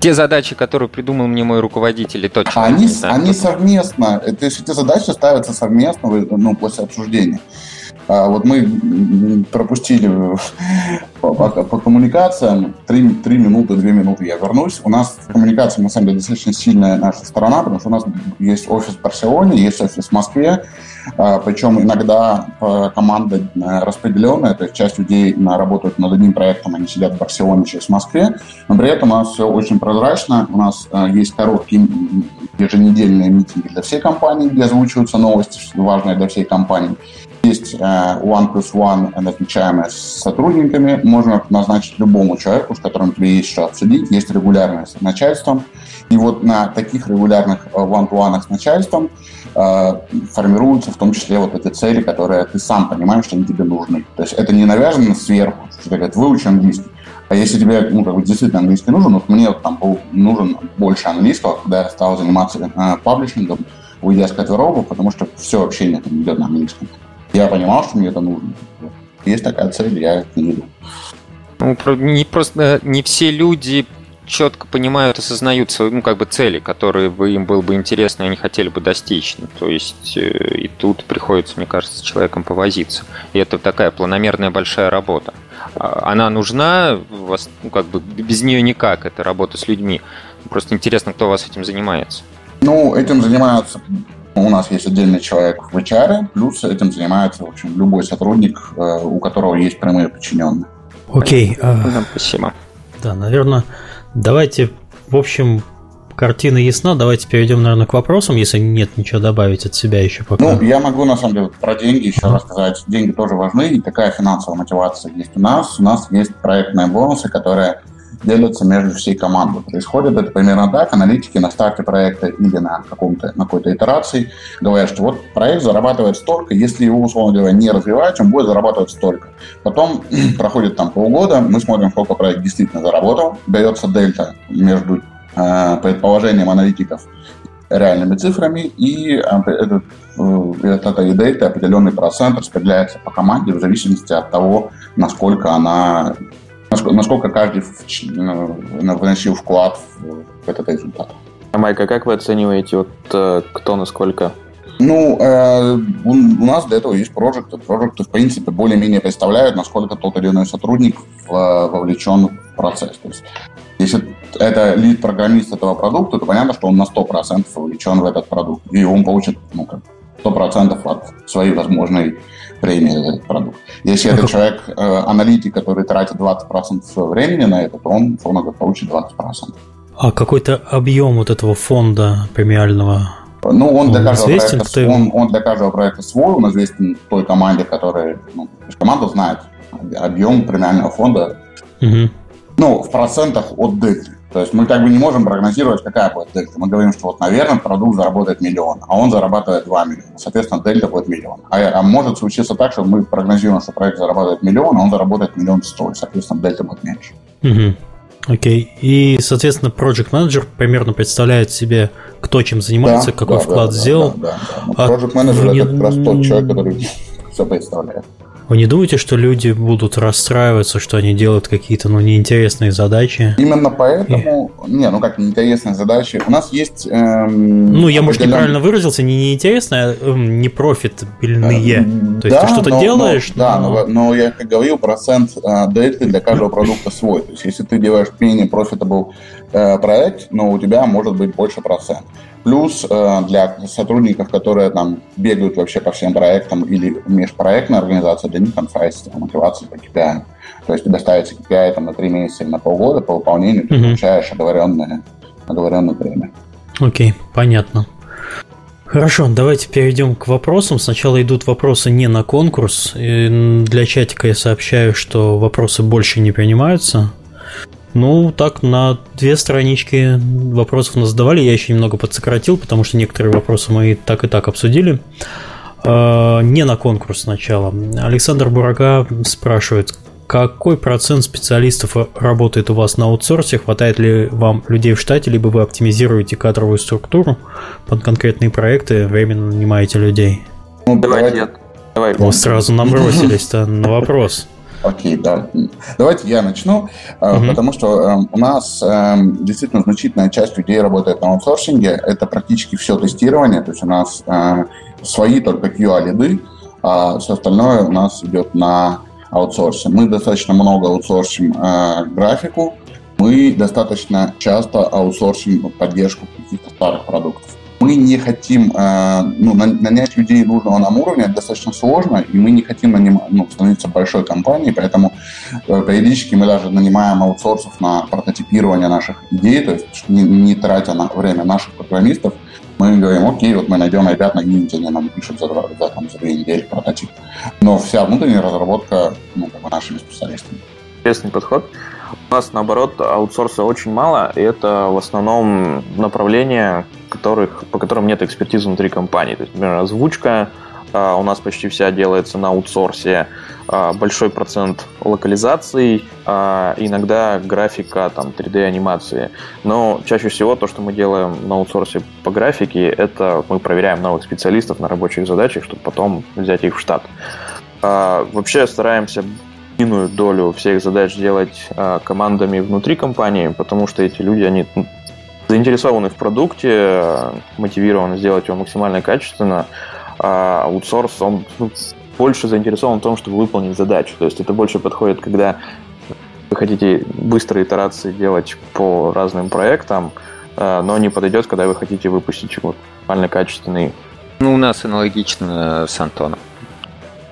те задачи, которые придумал мне мой руководитель, и точно. Они, они совместно, то есть эти задачи ставятся совместно ну, после обсуждения. А вот мы пропустили по, по, по коммуникациям 3, 3 минуты, 2 минуты я вернусь. У нас коммуникация, на самом деле, достаточно сильная наша сторона, потому что у нас есть офис в Барселоне, есть офис в Москве, а, причем иногда команда э, распределенная, то есть часть людей работают над одним проектом, они сидят в Барселоне, часть в Москве, но при этом у нас все очень прозрачно, у нас есть короткие еженедельные митинги для всей компании, где озвучиваются новости, важные для всей компании. Есть э, one plus one назначаемое с сотрудниками. Можно назначить любому человеку, с которым тебе есть что обсудить. Есть регулярное с начальством. И вот на таких регулярных э, one-to-one с начальством э, формируются в том числе вот эти цели, которые ты сам понимаешь, что они тебе нужны. То есть это не навязано сверху, что тебе говорят, выучи английский. А если тебе ну, как бы, действительно английский нужен, вот мне вот, там был нужен больше английского, когда я стал заниматься э, паблишингом, уйдя с котировок, потому что все общение там идет на английском. Я понимал, что мне это нужно. Есть такая цель, я к ней иду. Ну, не просто не все люди четко понимают, осознают свои, ну, как бы цели, которые бы им было бы интересно, и они хотели бы достичь. Ну, то есть э, и тут приходится, мне кажется, с человеком повозиться. И это такая планомерная большая работа. А, она нужна, вас, ну, как бы без нее никак, это работа с людьми. Просто интересно, кто вас этим занимается. Ну, этим занимаются у нас есть отдельный человек в HR, плюс этим занимается, в общем, любой сотрудник, э, у которого есть прямые подчиненные. Окей. Okay. Спасибо. Да, наверное, давайте, в общем, картина ясна. Давайте перейдем, наверное, к вопросам, если нет ничего добавить от себя еще пока. Ну, я могу, на самом деле, про деньги еще mm рассказать. Деньги тоже важны, и такая финансовая мотивация есть у нас. У нас есть проектные бонусы, которые делятся между всей командой. Происходит это примерно так. Аналитики на старте проекта или на, каком-то, на какой-то итерации говорят, что вот проект зарабатывает столько, если его, условно говоря, не развивать, он будет зарабатывать столько. Потом проходит там полгода, мы смотрим, сколько проект действительно заработал, дается дельта между э, предположением аналитиков реальными цифрами, и э, этот, э, от этой определенный процент распределяется по команде в зависимости от того, насколько она насколько каждый вносил вклад в этот результат. А Майка, как вы оцениваете, вот э, кто насколько ну, э, у, у нас для этого есть проекты. Проекты, в принципе, более-менее представляют, насколько тот или иной сотрудник в, вовлечен в процесс. То есть, если это лид-программист этого продукта, то понятно, что он на 100% вовлечен в этот продукт. И он получит ну, как, 100% от своей возможной премии за этот продукт. Если это человек, э, аналитик, который тратит 20% времени на это, то он, условно говоря, получит 20%. А какой-то объем вот этого фонда премиального ну, он, для каждого известен, проекта, он, он для каждого проекта свой, он известен той команде, которая... Ну, команда знает объем премиального фонда. Угу. Ну, в процентах от дельты. То есть мы как бы не можем прогнозировать, какая будет дельта. Мы говорим, что вот, наверное, продукт заработает миллион, а он зарабатывает 2 миллиона. Соответственно, дельта будет миллион. А, а может случиться так, что мы прогнозируем, что проект зарабатывает миллион, а он заработает миллион сто, и, соответственно, дельта будет меньше. Угу. Окей. И, соответственно, Project Manager примерно представляет себе, кто чем занимается, да, какой да, вклад да, сделал. Да, да, да. А Project Manager не... это как раз тот человек, который все представляет. Вы не думаете, что люди будут расстраиваться, что они делают какие-то ну, неинтересные задачи? Именно поэтому... И... Не, ну как неинтересные задачи. У нас есть... Эм, ну, я, может, неправильно выразился. Не неинтересные, а эм, не профитабельные. Э, То есть да, ты что-то но, делаешь, но, Да, но, но я, как говорил, процент э, дельты для каждого продукта свой. То есть если ты делаешь менее profitable э, проект, но у тебя может быть больше процент. Плюс э, для сотрудников, которые там бегают вообще по всем проектам или межпроектная организация, для них там ставится мотивация по KPI. То есть тебе ставится KPI там, на три месяца или на полгода, по выполнению ты mm-hmm. получаешь оговоренное, оговоренное время. Окей, понятно. Хорошо, давайте перейдем к вопросам. Сначала идут вопросы не на конкурс. И для чатика я сообщаю, что вопросы больше не принимаются. Ну, так, на две странички вопросов нас задавали. Я еще немного подсократил, потому что некоторые вопросы мы так и так обсудили. А, не на конкурс сначала. Александр Бурага спрашивает, какой процент специалистов работает у вас на аутсорсе? Хватает ли вам людей в штате, либо вы оптимизируете кадровую структуру под конкретные проекты, временно нанимаете людей? Ну, давайте я... Давай, Вы сразу набросились-то на вопрос. Окей, да. Давайте я начну, угу. потому что э, у нас э, действительно значительная часть людей работает на аутсорсинге. Это практически все тестирование, то есть у нас э, свои только QA-лиды, а все остальное у нас идет на аутсорсе. Мы достаточно много аутсорсим э, графику, мы достаточно часто аутсорсим поддержку каких-то старых продуктов мы не хотим э, ну, нанять людей нужного нам уровня, это достаточно сложно, и мы не хотим наним, ну, становиться большой компанией, поэтому э, периодически мы даже нанимаем аутсорсов на прототипирование наших идей, то есть не, не тратя на время наших программистов, мы говорим, окей, вот мы найдем ребят на Unity, они нам пишут за, два, за, там, за две недели прототип. Но вся внутренняя разработка ну, как бы нашими специалистами. Интересный подход. У нас, наоборот, аутсорса очень мало, и это в основном направления, которых, по которым нет экспертизы внутри компании. То есть, например, озвучка а, у нас почти вся делается на аутсорсе, а, большой процент локализаций, а, иногда графика, там, 3D-анимации. Но чаще всего то, что мы делаем на аутсорсе по графике, это мы проверяем новых специалистов на рабочих задачах, чтобы потом взять их в штат. Вообще стараемся иную долю всех задач делать командами внутри компании, потому что эти люди, они заинтересованы в продукте, мотивированы сделать его максимально качественно, а аутсорс, он ну, больше заинтересован в том, чтобы выполнить задачу. То есть это больше подходит, когда вы хотите быстрые итерации делать по разным проектам, а, но не подойдет, когда вы хотите выпустить максимально качественный. Ну, у нас аналогично с Антоном.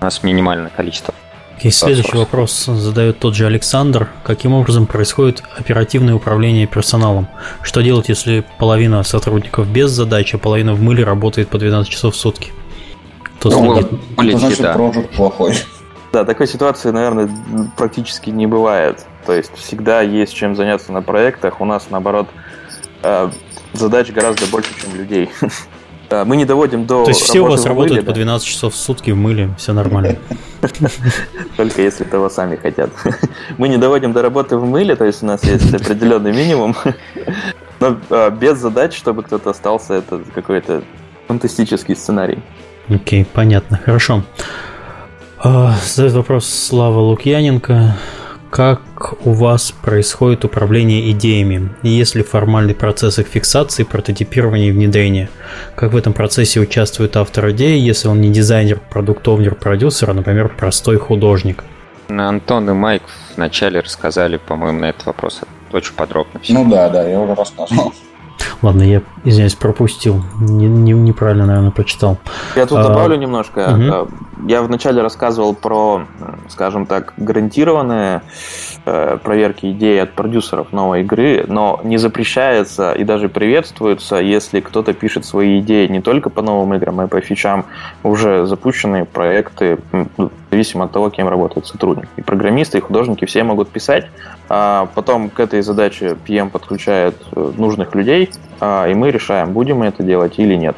У нас минимальное количество и следующий вопрос задает тот же Александр. Каким образом происходит оперативное управление персоналом? Что делать, если половина сотрудников без задачи, а половина в мыле работает по 12 часов в сутки? Кто ну, следит? Это значит, да. проект плохой. Да, такой ситуации, наверное, практически не бывает. То есть всегда есть чем заняться на проектах. У нас, наоборот, э, задач гораздо больше, чем людей. Мы не доводим до... То есть все у вас работают по 12 часов в сутки в мыле, все нормально. Только если того сами хотят. Мы не доводим до работы в мыле, то есть у нас есть определенный минимум. Но а, без задач, чтобы кто-то остался, это какой-то фантастический сценарий. Окей, понятно, хорошо. А, задает вопрос Слава Лукьяненко. Как у вас происходит управление идеями? Есть ли формальный процесс их фиксации, прототипирования и внедрения? Как в этом процессе участвует автор идеи, если он не дизайнер, продукт-овнер, продюсер, а, например, простой художник? Антон и Майк вначале рассказали, по-моему, на этот вопрос очень подробно. Все. Ну да, да, я уже рассказывал. Ладно, я, извиняюсь, пропустил. Не, не, неправильно, наверное, прочитал. Я тут а, добавлю немножко. Угу. Я вначале рассказывал про, скажем так, гарантированные э, проверки идей от продюсеров новой игры, но не запрещается и даже приветствуется, если кто-то пишет свои идеи не только по новым играм, а и по фичам уже запущенные проекты, зависимо от того, кем работает сотрудник. И программисты, и художники все могут писать, а потом к этой задаче PM подключает э, нужных людей, а, и мы решаем, будем мы это делать или нет.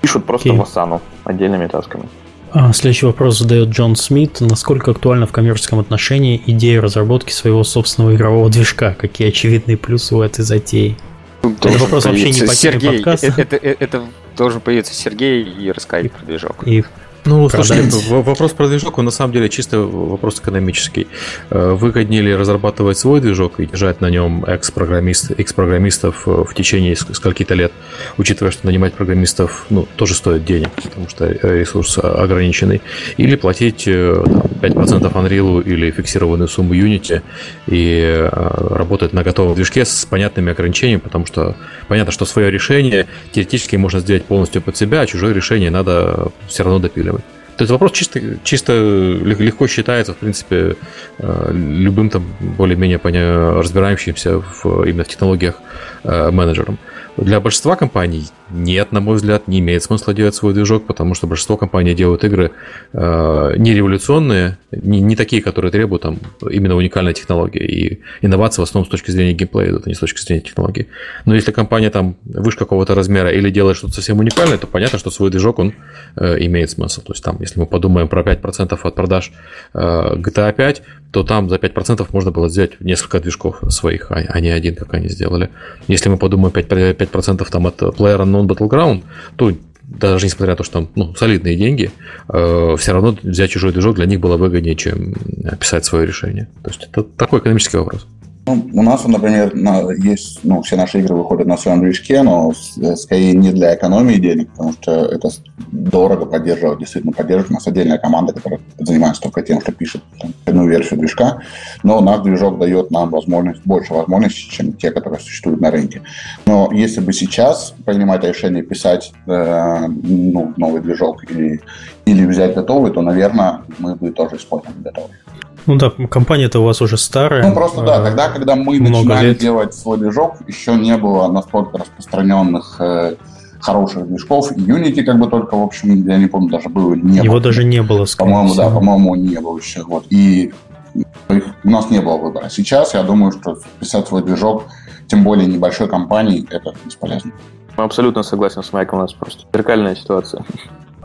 Пишут просто okay. в Asana отдельными тасками. А, следующий вопрос задает Джон Смит. Насколько актуальна в коммерческом отношении идея разработки своего собственного игрового движка? Какие очевидные плюсы у этой затеи? Это вопрос вообще не по Сергей, подкаста. Это, это, это должен появиться Сергей и рассказать про движок. И ну, продать. слушай, вопрос про движок, он на самом деле чисто вопрос экономический. Э, выгоднее ли разрабатывать свой движок и держать на нем экс-программист, экс-программистов э, в течение скольки-то лет, учитывая, что нанимать программистов ну, тоже стоит денег, потому что ресурс ограниченный, или платить э, там, 5% Unreal или фиксированную сумму Unity и работать на готовом движке с понятными ограничениями, потому что понятно, что свое решение теоретически можно сделать полностью под себя, а чужое решение надо все равно допиливать. То есть вопрос чисто, чисто легко считается, в принципе, э, любым там более-менее разбирающимся в, именно в технологиях э, менеджером. Для большинства компаний нет, на мой взгляд, не имеет смысла делать свой движок, потому что большинство компаний делают игры э, не революционные, не, не такие, которые требуют там именно уникальной технологии. И инновации в основном с точки зрения геймплея идут, а не с точки зрения технологии. Но если компания там выше какого-то размера или делает что-то совсем уникальное, то понятно, что свой движок он э, имеет смысл. То есть там, если мы подумаем про 5% от продаж э, GTA 5, то там за 5% можно было сделать несколько движков своих, а, а не один, как они сделали. Если мы подумаем 5%, 5% там от Player Unknown Battleground, то даже несмотря на то, что там ну, солидные деньги, э, все равно взять чужой движок для них было выгоднее, чем писать свое решение. То есть это такой экономический вопрос. Ну, у нас, например, на, есть, ну, все наши игры выходят на своем движке, но э, скорее не для экономии денег, потому что это дорого поддерживать, действительно поддерживать. У нас отдельная команда, которая занимается только тем, что пишет там, одну версию движка, но наш движок дает нам возможность, больше возможностей, чем те, которые существуют на рынке. Но если бы сейчас принимать решение писать э, ну, новый движок или, или взять готовый, то, наверное, мы бы тоже использовали готовый. Ну да, компания-то у вас уже старая. Ну просто да, тогда, когда мы начинали лет. делать свой движок, еще не было настолько распространенных э, хороших движков. Unity как бы только, в общем, я не помню, даже было не Его было. даже не было, По-моему, да, по-моему, не было еще. Вот. И у нас не было выбора. Сейчас я думаю, что писать свой движок, тем более небольшой компании, это бесполезно. Абсолютно согласен с Майком, у нас просто зеркальная ситуация.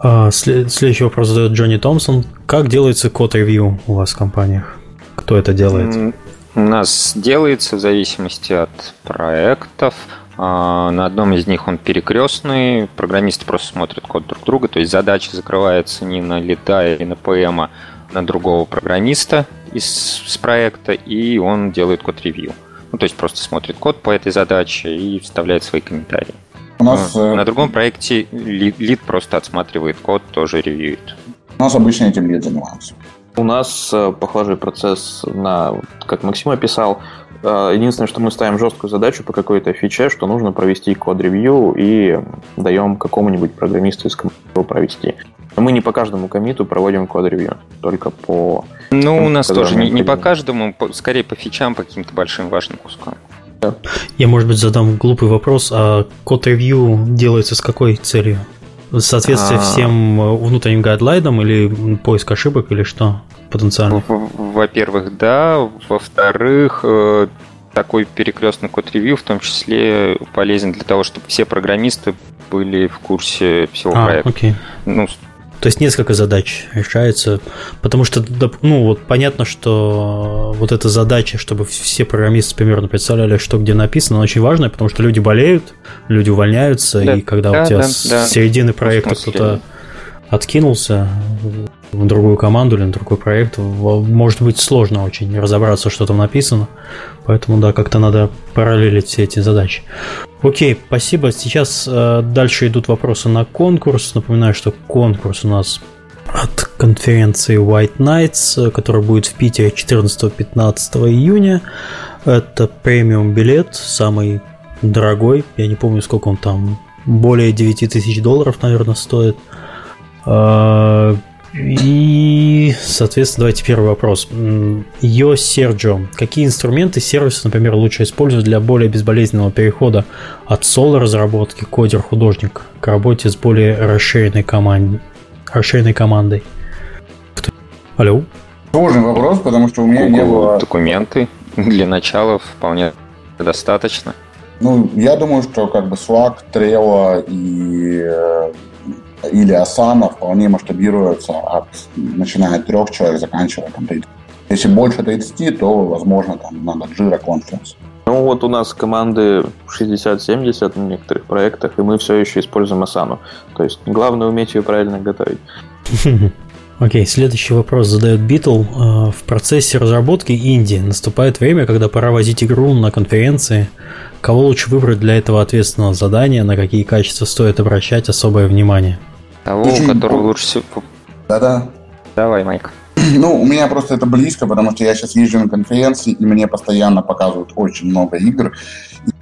А, следующий вопрос задает Джонни Томпсон. Как делается код-ревью у вас в компаниях? Кто это делает? У нас делается в зависимости от проектов. А, на одном из них он перекрестный, программисты просто смотрят код друг друга, то есть задача закрывается не на лида или на ПМ, а на другого программиста из с проекта, и он делает код-ревью. Ну, то есть просто смотрит код по этой задаче и вставляет свои комментарии. У нас, на э, другом проекте лид просто отсматривает код, тоже ревьюет. У нас обычно этим лид занимается. У нас э, похожий процесс на, как Максим описал, э, Единственное, что мы ставим жесткую задачу по какой-то фиче, что нужно провести код-ревью и даем какому-нибудь программисту из команды его провести. Но мы не по каждому комиту проводим код-ревью, только по... Ну, у нас тоже не, не по каждому, скорее по фичам, по каким-то большим важным кускам. Я, может быть, задам глупый вопрос. А код-ревью делается с какой целью? Соответствие а... всем э, внутренним гайдлайнам или поиск ошибок или что потенциально? Во-первых, да. Во-вторых, э, такой перекрестный код-ревью в том числе полезен для того, чтобы все программисты были в курсе всего а, проекта. Окей. Ну, то есть несколько задач решается, потому что, ну, вот понятно, что вот эта задача, чтобы все программисты примерно представляли, что где написано, она очень важная, потому что люди болеют, люди увольняются, да, и когда да, у тебя да, с да. середины проекта кто-то откинулся, в другую команду или на другой проект, может быть сложно очень разобраться, что там написано. Поэтому, да, как-то надо параллелить все эти задачи. Окей, спасибо. Сейчас э, дальше идут вопросы на конкурс. Напоминаю, что конкурс у нас от конференции White Nights, который будет в Питере 14-15 июня. Это премиум билет, самый дорогой. Я не помню, сколько он там. Более 9 тысяч долларов, наверное, стоит. И, соответственно, давайте первый вопрос. Йо Серджо. Какие инструменты, сервисы, например, лучше использовать для более безболезненного перехода от соло-разработки кодер-художник к работе с более расширенной, команд... расширенной командой? Алло? Сложный вопрос, потому что у меня Google не было... Документы для начала вполне достаточно. Ну, я думаю, что как бы Slack, Trello и э, или Asana вполне масштабируются от начиная от трех человек, заканчивая там 30. Если больше 30, то, возможно, там надо Jira Conference. Ну вот у нас команды 60-70 на некоторых проектах, и мы все еще используем Asana. То есть главное уметь ее правильно готовить. Окей, okay, следующий вопрос задает Битл. Э, в процессе разработки Индии наступает время, когда пора возить игру на конференции. Кого лучше выбрать для этого ответственного задания, на какие качества стоит обращать особое внимание? Того, Очень... у которого лучше всего... Да-да. Давай, Майк. Ну, у меня просто это близко, потому что я сейчас езжу на конференции, и мне постоянно показывают очень много игр.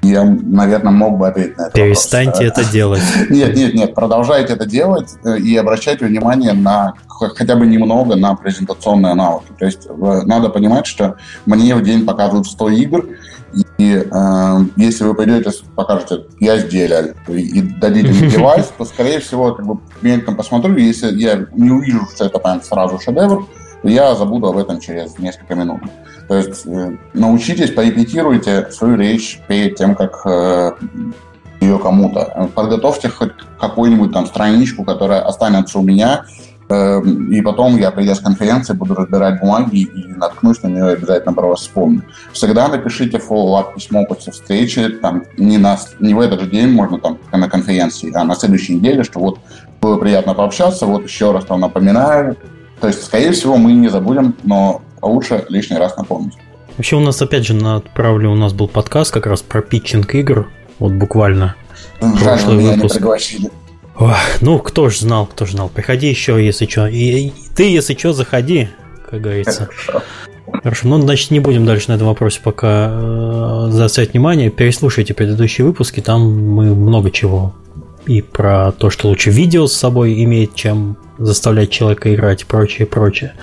И я, наверное, мог бы ответить на это. Перестаньте вопрос. это делать. Нет, нет, нет, продолжайте это делать э, и обращайте внимание на хотя бы немного на презентационные навыки. То есть э, надо понимать, что мне в день показывают 100 игр, и э, если вы пойдете, покажете, я сделал, и дадите мне девайс, то, скорее всего, как бы мельком посмотрю, если я не увижу, что это прям сразу шедевр, то я забуду об этом через несколько минут. То есть э, научитесь, порепетируйте свою речь перед тем, как э, ее кому-то. Подготовьте хоть какую-нибудь там страничку, которая останется у меня, и потом я, придя с конференции, буду разбирать бумаги и наткнусь на нее и обязательно про вас вспомню. Всегда напишите follow-up письмо после встречи, там, не, на, не в этот же день, можно там на конференции, а на следующей неделе, что вот было приятно пообщаться, вот еще раз там напоминаю. То есть, скорее всего, мы не забудем, но лучше лишний раз напомнить. Вообще у нас, опять же, на отправле у нас был подкаст как раз про питчинг игр, вот буквально. Жаль, меня выпуск. не пригласили. Ох, ну, кто ж знал, кто ж знал. Приходи еще, если что. И, и ты, если что, заходи, как говорится. Хорошо, ну, значит, не будем дальше на этом вопросе пока э, заострять внимание. Переслушайте предыдущие выпуски, там мы много чего. И про то, что лучше видео с собой иметь, чем заставлять человека играть и прочее, прочее.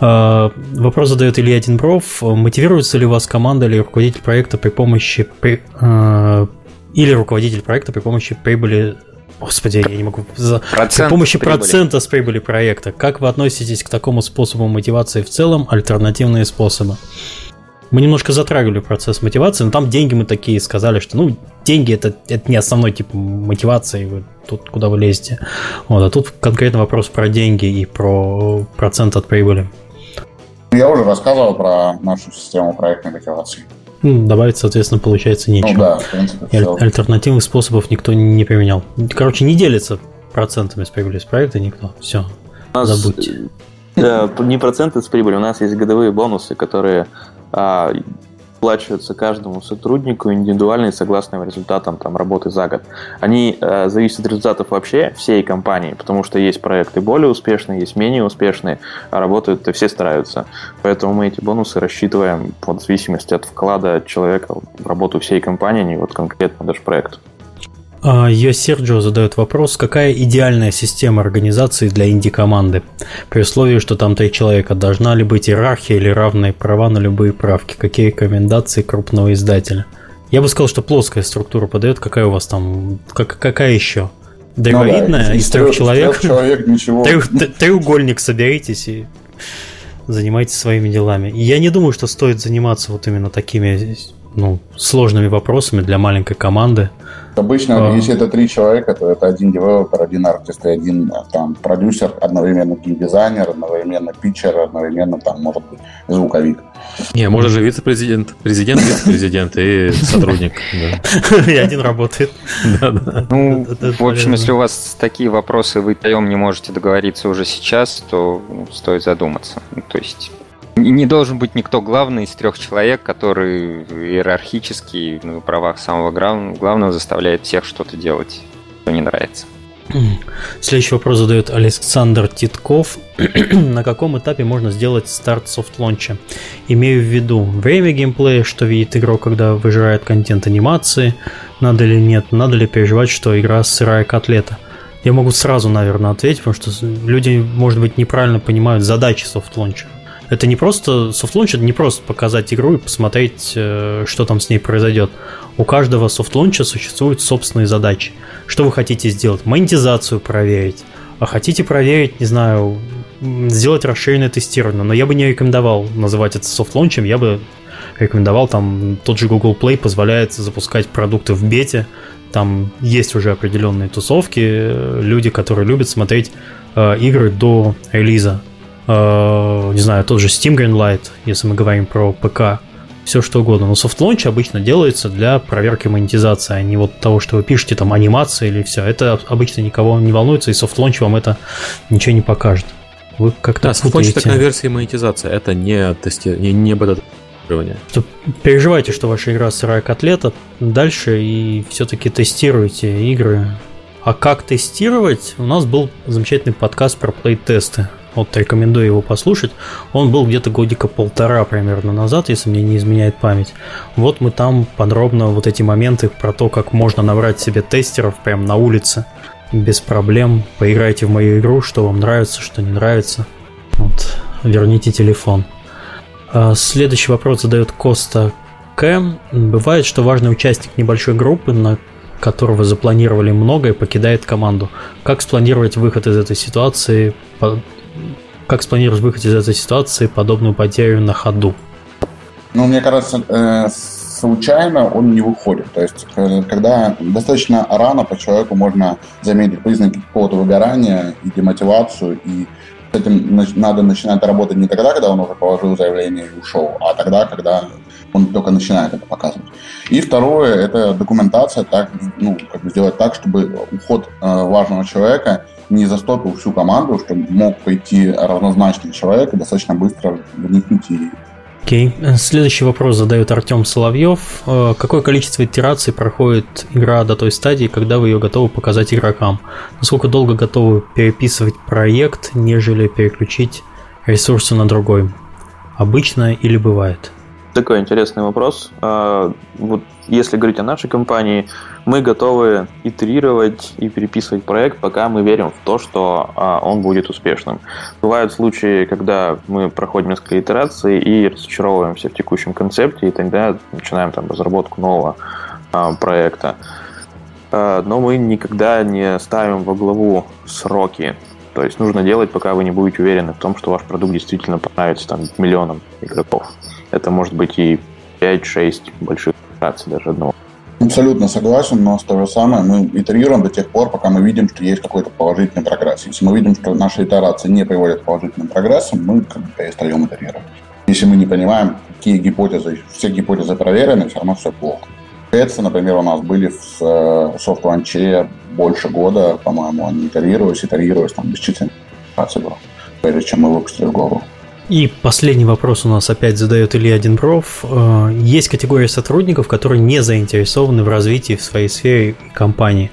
Э, вопрос задает Илья Денбров. Мотивируется ли у вас команда или руководитель проекта при помощи... При, э, или руководитель проекта при помощи прибыли Господи, я не могу. За... Процент При помощи прибыли. процента с прибыли проекта. Как вы относитесь к такому способу мотивации в целом? Альтернативные способы. Мы немножко затрагивали процесс мотивации, но там деньги мы такие сказали, что ну деньги это, это не основной тип мотивации, вы тут куда вы лезете. Вот, а тут конкретно вопрос про деньги и про процент от прибыли. Я уже рассказывал про нашу систему проектной мотивации. Ну, добавить, соответственно, получается нечего. Ну да, в принципе, все. Альтернативных способов никто не применял. Короче, не делится процентами с прибыли с проекта никто. Все, нас, забудьте. Да, не проценты с прибыли, у нас есть годовые бонусы, которые а, выплачиваются каждому сотруднику индивидуально согласно результатам там, работы за год. Они э, зависят от результатов вообще всей компании, потому что есть проекты более успешные, есть менее успешные, а работают и все стараются. Поэтому мы эти бонусы рассчитываем вот, в зависимости от вклада человека в работу всей компании, а не вот конкретно даже проект. А, Йо Серджио задает вопрос, какая идеальная система организации для инди-команды? При условии, что там три человека, должна ли быть иерархия или равные права на любые правки? Какие рекомендации крупного издателя? Я бы сказал, что плоская структура подает. Какая у вас там? Как, какая еще? Древовидная? Ну, да, из, из трех, трех человек? Трех человек ничего. Трех, треугольник соберитесь и занимайтесь своими делами. я не думаю, что стоит заниматься вот именно такими ну, сложными вопросами для маленькой команды. Обычно, а... если это три человека, то это один девелопер, один артист и один а, там продюсер, одновременно геймдизайнер, одновременно питчер, одновременно там, может быть, звуковик. Не, может же вице-президент, президент, вице-президент и сотрудник. И один работает. Ну, в общем, если у вас такие вопросы, вы втроем не можете договориться уже сейчас, то стоит задуматься. То есть не должен быть никто главный из трех человек, который иерархически на правах самого главного заставляет всех что-то делать, что не нравится. Следующий вопрос задает Александр Титков. На каком этапе можно сделать старт soft launch а? Имею в виду время геймплея, что видит игрок, когда выжирает контент анимации, надо ли нет, надо ли переживать, что игра сырая котлета. Я могу сразу, наверное, ответить, потому что люди, может быть, неправильно понимают задачи soft launch а. Это не просто soft launch, это не просто показать игру и посмотреть, э, что там с ней произойдет. У каждого soft launch а существуют собственные задачи. Что вы хотите сделать? Монетизацию проверить. А хотите проверить, не знаю, сделать расширенное тестирование. Но я бы не рекомендовал называть это soft launch ем, я бы рекомендовал, там тот же Google Play позволяет запускать продукты в бете, там есть уже определенные тусовки, э, люди, которые любят смотреть э, игры до релиза не знаю, тот же Steam Greenlight, если мы говорим про ПК, все что угодно. Но soft launch обычно делается для проверки монетизации, а не вот того, что вы пишете там анимации или все. Это обычно никого не волнуется, и soft launch вам это ничего не покажет. Вы как-то Да, soft launch это конверсия и монетизация, это не тестирование, не бета-тестирование. Переживайте, что ваша игра сырая котлета дальше и все-таки тестируйте игры. А как тестировать? У нас был замечательный подкаст про плей-тесты. Вот рекомендую его послушать. Он был где-то годика полтора примерно назад, если мне не изменяет память. Вот мы там подробно вот эти моменты про то, как можно набрать себе тестеров прямо на улице без проблем. Поиграйте в мою игру, что вам нравится, что не нравится. Вот, верните телефон. А, следующий вопрос задает Коста К. Бывает, что важный участник небольшой группы, на которого запланировали многое, покидает команду. Как спланировать выход из этой ситуации? Как спланировать выход из этой ситуации, подобную потерю на ходу? Ну, мне кажется, э, случайно он не выходит. То есть, э, когда достаточно рано по человеку можно заметить признаки какого-то выгорания и демотивацию, и с этим надо начинать работать не тогда, когда он уже положил заявление и ушел, а тогда, когда он только начинает это показывать. И второе, это документация, так, ну, как бы сделать так, чтобы уход э, важного человека не застопил всю команду, чтобы мог пойти равнозначный человек и достаточно быстро вникнуть и Окей. Okay. Следующий вопрос задает Артем Соловьев. Э, какое количество итераций проходит игра до той стадии, когда вы ее готовы показать игрокам? Насколько долго готовы переписывать проект, нежели переключить ресурсы на другой? Обычно или бывает? Такой интересный вопрос. А, вот если говорить о нашей компании, мы готовы итерировать и переписывать проект, пока мы верим в то, что а, он будет успешным. Бывают случаи, когда мы проходим несколько итераций и разочаровываемся в текущем концепте, и тогда начинаем там разработку нового а, проекта. Но мы никогда не ставим во главу сроки. То есть нужно делать, пока вы не будете уверены в том, что ваш продукт действительно понравится там, миллионам игроков. Это может быть и 5-6 больших операций даже одного. Абсолютно согласен, но то же самое мы итерируем до тех пор, пока мы видим, что есть какой-то положительный прогресс. Если мы видим, что наши итерации не приводят к положительным прогрессам, мы как бы перестаем итерировать. Если мы не понимаем, какие гипотезы, все гипотезы проверены, все равно все плохо. Это, например, у нас были в э, soft launch е больше года, по-моему, они итерировались, итерировались, там было, прежде чем мы выпустили global. И последний вопрос у нас опять задает Илья Денбров. Э, есть категория сотрудников, которые не заинтересованы в развитии в своей сфере компании.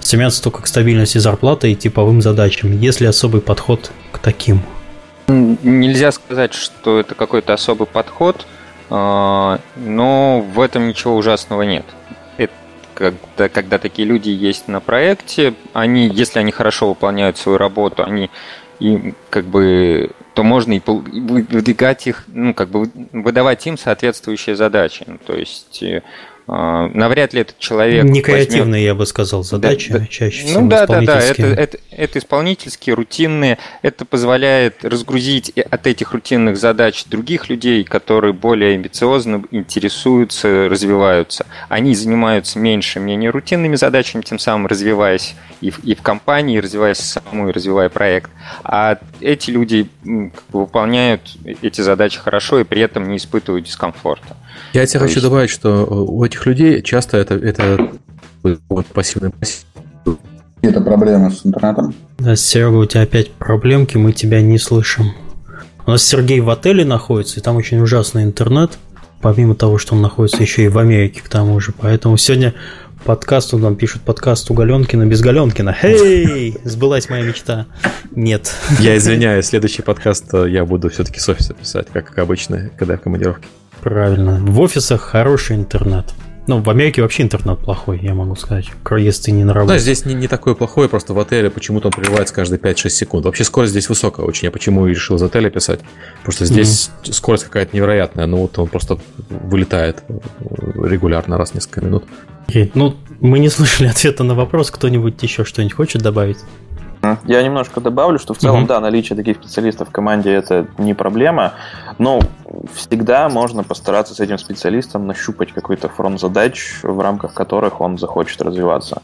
Стремятся только к стабильности зарплаты и типовым задачам. Есть ли особый подход к таким? Нельзя сказать, что это какой-то особый подход, э, но в этом ничего ужасного нет. Когда, когда такие люди есть на проекте, они, если они хорошо выполняют свою работу, они и как бы то можно и выдвигать их, ну, как бы выдавать им соответствующие задачи. Ну, то есть э, навряд ли этот человек... Не креативные, возьмет... я бы сказал, задачи да, чаще всего. Ну да, да, да, это, это, это исполнительские, рутинные. Это позволяет разгрузить от этих рутинных задач других людей, которые более амбициозно интересуются, развиваются. Они занимаются меньше, менее рутинными задачами, тем самым развиваясь и в, и в компании, и развиваясь саму, и развивая проект. А эти люди выполняют эти задачи хорошо и при этом не испытывают дискомфорта. Я тебе хочу добавить, что у этих людей часто это, это вот пассивный пассив. Это проблемы с интернетом? Да, Серега, у тебя опять проблемки, мы тебя не слышим. У нас Сергей в отеле находится, и там очень ужасный интернет. Помимо того, что он находится еще и в Америке, к тому же. Поэтому сегодня подкаст, он нам пишет подкаст у Галенкина без Галенкина. Хей, сбылась моя мечта. Нет. Я извиняюсь, следующий подкаст э, я буду все-таки с офиса писать, как, как обычно, когда в командировке. Правильно. В офисах хороший интернет. Ну, в Америке вообще интернет плохой, я могу сказать, если ты не на работе. Да, здесь не, не такой плохой, просто в отеле почему-то он прерывается каждые 5-6 секунд. Вообще скорость здесь высокая очень. Я почему и решил из отеля писать. Потому что здесь mm-hmm. скорость какая-то невероятная. Ну, вот он просто вылетает регулярно раз в несколько минут. Okay. Ну, мы не слышали ответа на вопрос. Кто-нибудь еще что-нибудь хочет добавить? Я немножко добавлю, что в целом, mm-hmm. да, наличие таких специалистов в команде это не проблема, но всегда можно постараться с этим специалистом нащупать какой-то фронт задач, в рамках которых он захочет развиваться.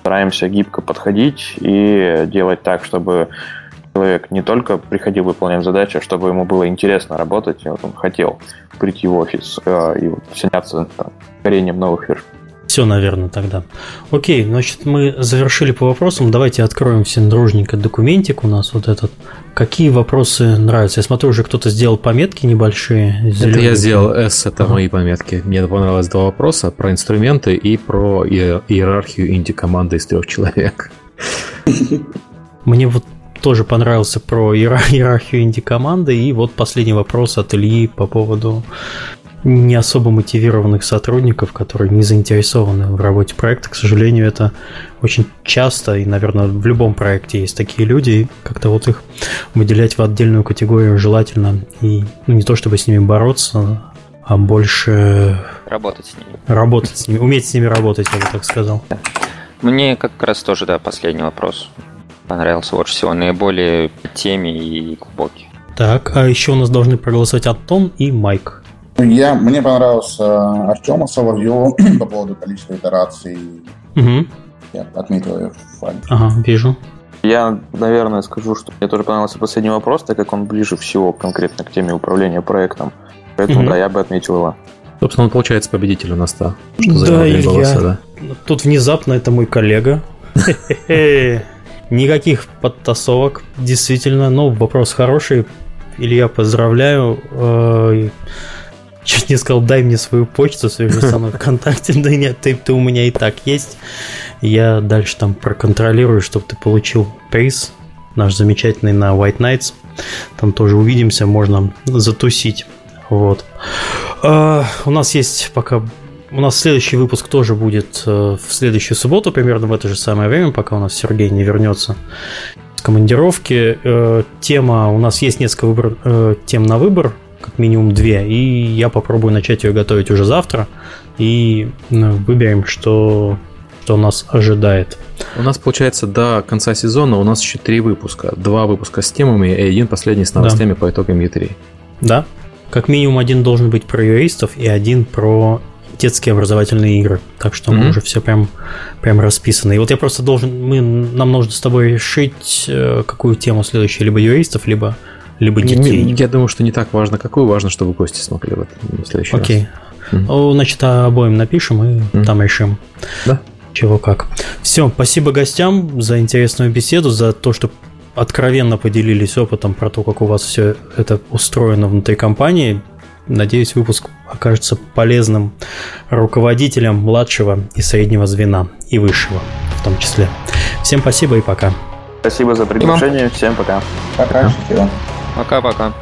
Стараемся гибко подходить и делать так, чтобы человек не только приходил выполнять задачи, а чтобы ему было интересно работать, и вот он хотел прийти в офис э, и заняться творением новых вершин. Все, наверное, тогда. Окей, значит, мы завершили по вопросам. Давайте откроем все дружненько документик у нас вот этот. Какие вопросы нравятся? Я смотрю, уже кто-то сделал пометки небольшие. Это я сделал S, это ага. мои пометки. Мне понравилось два вопроса про инструменты и про иерархию инди-команды из трех человек. Мне вот тоже понравился про иерархию инди-команды. И вот последний вопрос от Ильи по поводу не особо мотивированных сотрудников, которые не заинтересованы в работе проекта. К сожалению, это очень часто, и, наверное, в любом проекте есть такие люди, и как-то вот их выделять в отдельную категорию желательно. И ну, не то чтобы с ними бороться, а больше... Работать с ними. Работать с ними, уметь с ними работать, я бы так сказал. Мне как раз тоже, да, последний вопрос понравился больше всего, наиболее теме и глубокий. Так, а еще у нас должны проголосовать Антон и Майк. Я, мне понравился Артема Соловьева по поводу количества итераций. Угу. Я отметил ее в файле. Ага, вижу. Я, наверное, скажу, что мне тоже понравился последний вопрос, так как он ближе всего конкретно к теме управления проектом. Поэтому, угу. да, я бы отметил его. Собственно, он получается победитель у нас, да. Что да, Илья. Голоса, да. Тут внезапно это мой коллега. Никаких подтасовок, действительно. Ну, вопрос хороший. Илья, поздравляю. Чуть не сказал, дай мне свою почту, свяжись со мной ВКонтакте. Да нет, ты, ты у меня и так есть. Я дальше там проконтролирую, чтобы ты получил приз наш замечательный на White Nights. Там тоже увидимся, можно затусить. Вот. А, у нас есть пока... У нас следующий выпуск тоже будет э, в следующую субботу, примерно в это же самое время, пока у нас Сергей не вернется с командировки. Э, тема... У нас есть несколько выбор, э, тем на выбор как минимум две, и я попробую начать ее готовить уже завтра, и ну, выберем, что, что нас ожидает. У нас, получается, до конца сезона у нас еще три выпуска. Два выпуска с темами и один последний с новостями да. по итогам E3. Да. Как минимум один должен быть про юристов и один про детские образовательные игры. Так что mm-hmm. мы уже все прям, прям расписаны. И вот я просто должен, мы, нам нужно с тобой решить, э, какую тему следующую, либо юристов, либо либо детей. Не, я думаю, что не так важно, какую, важно, чтобы гости смогли в, этом, в следующий Окей. раз. Окей. Mm. Значит, обоим напишем и mm. там решим. Да. Чего как. Все, спасибо гостям за интересную беседу, за то, что откровенно поделились опытом про то, как у вас все это устроено внутри компании. Надеюсь, выпуск окажется полезным руководителям младшего и среднего звена, и высшего в том числе. Всем спасибо и пока. Спасибо за приглашение. Всем пока. Пока. Счастливо. Пока-пока.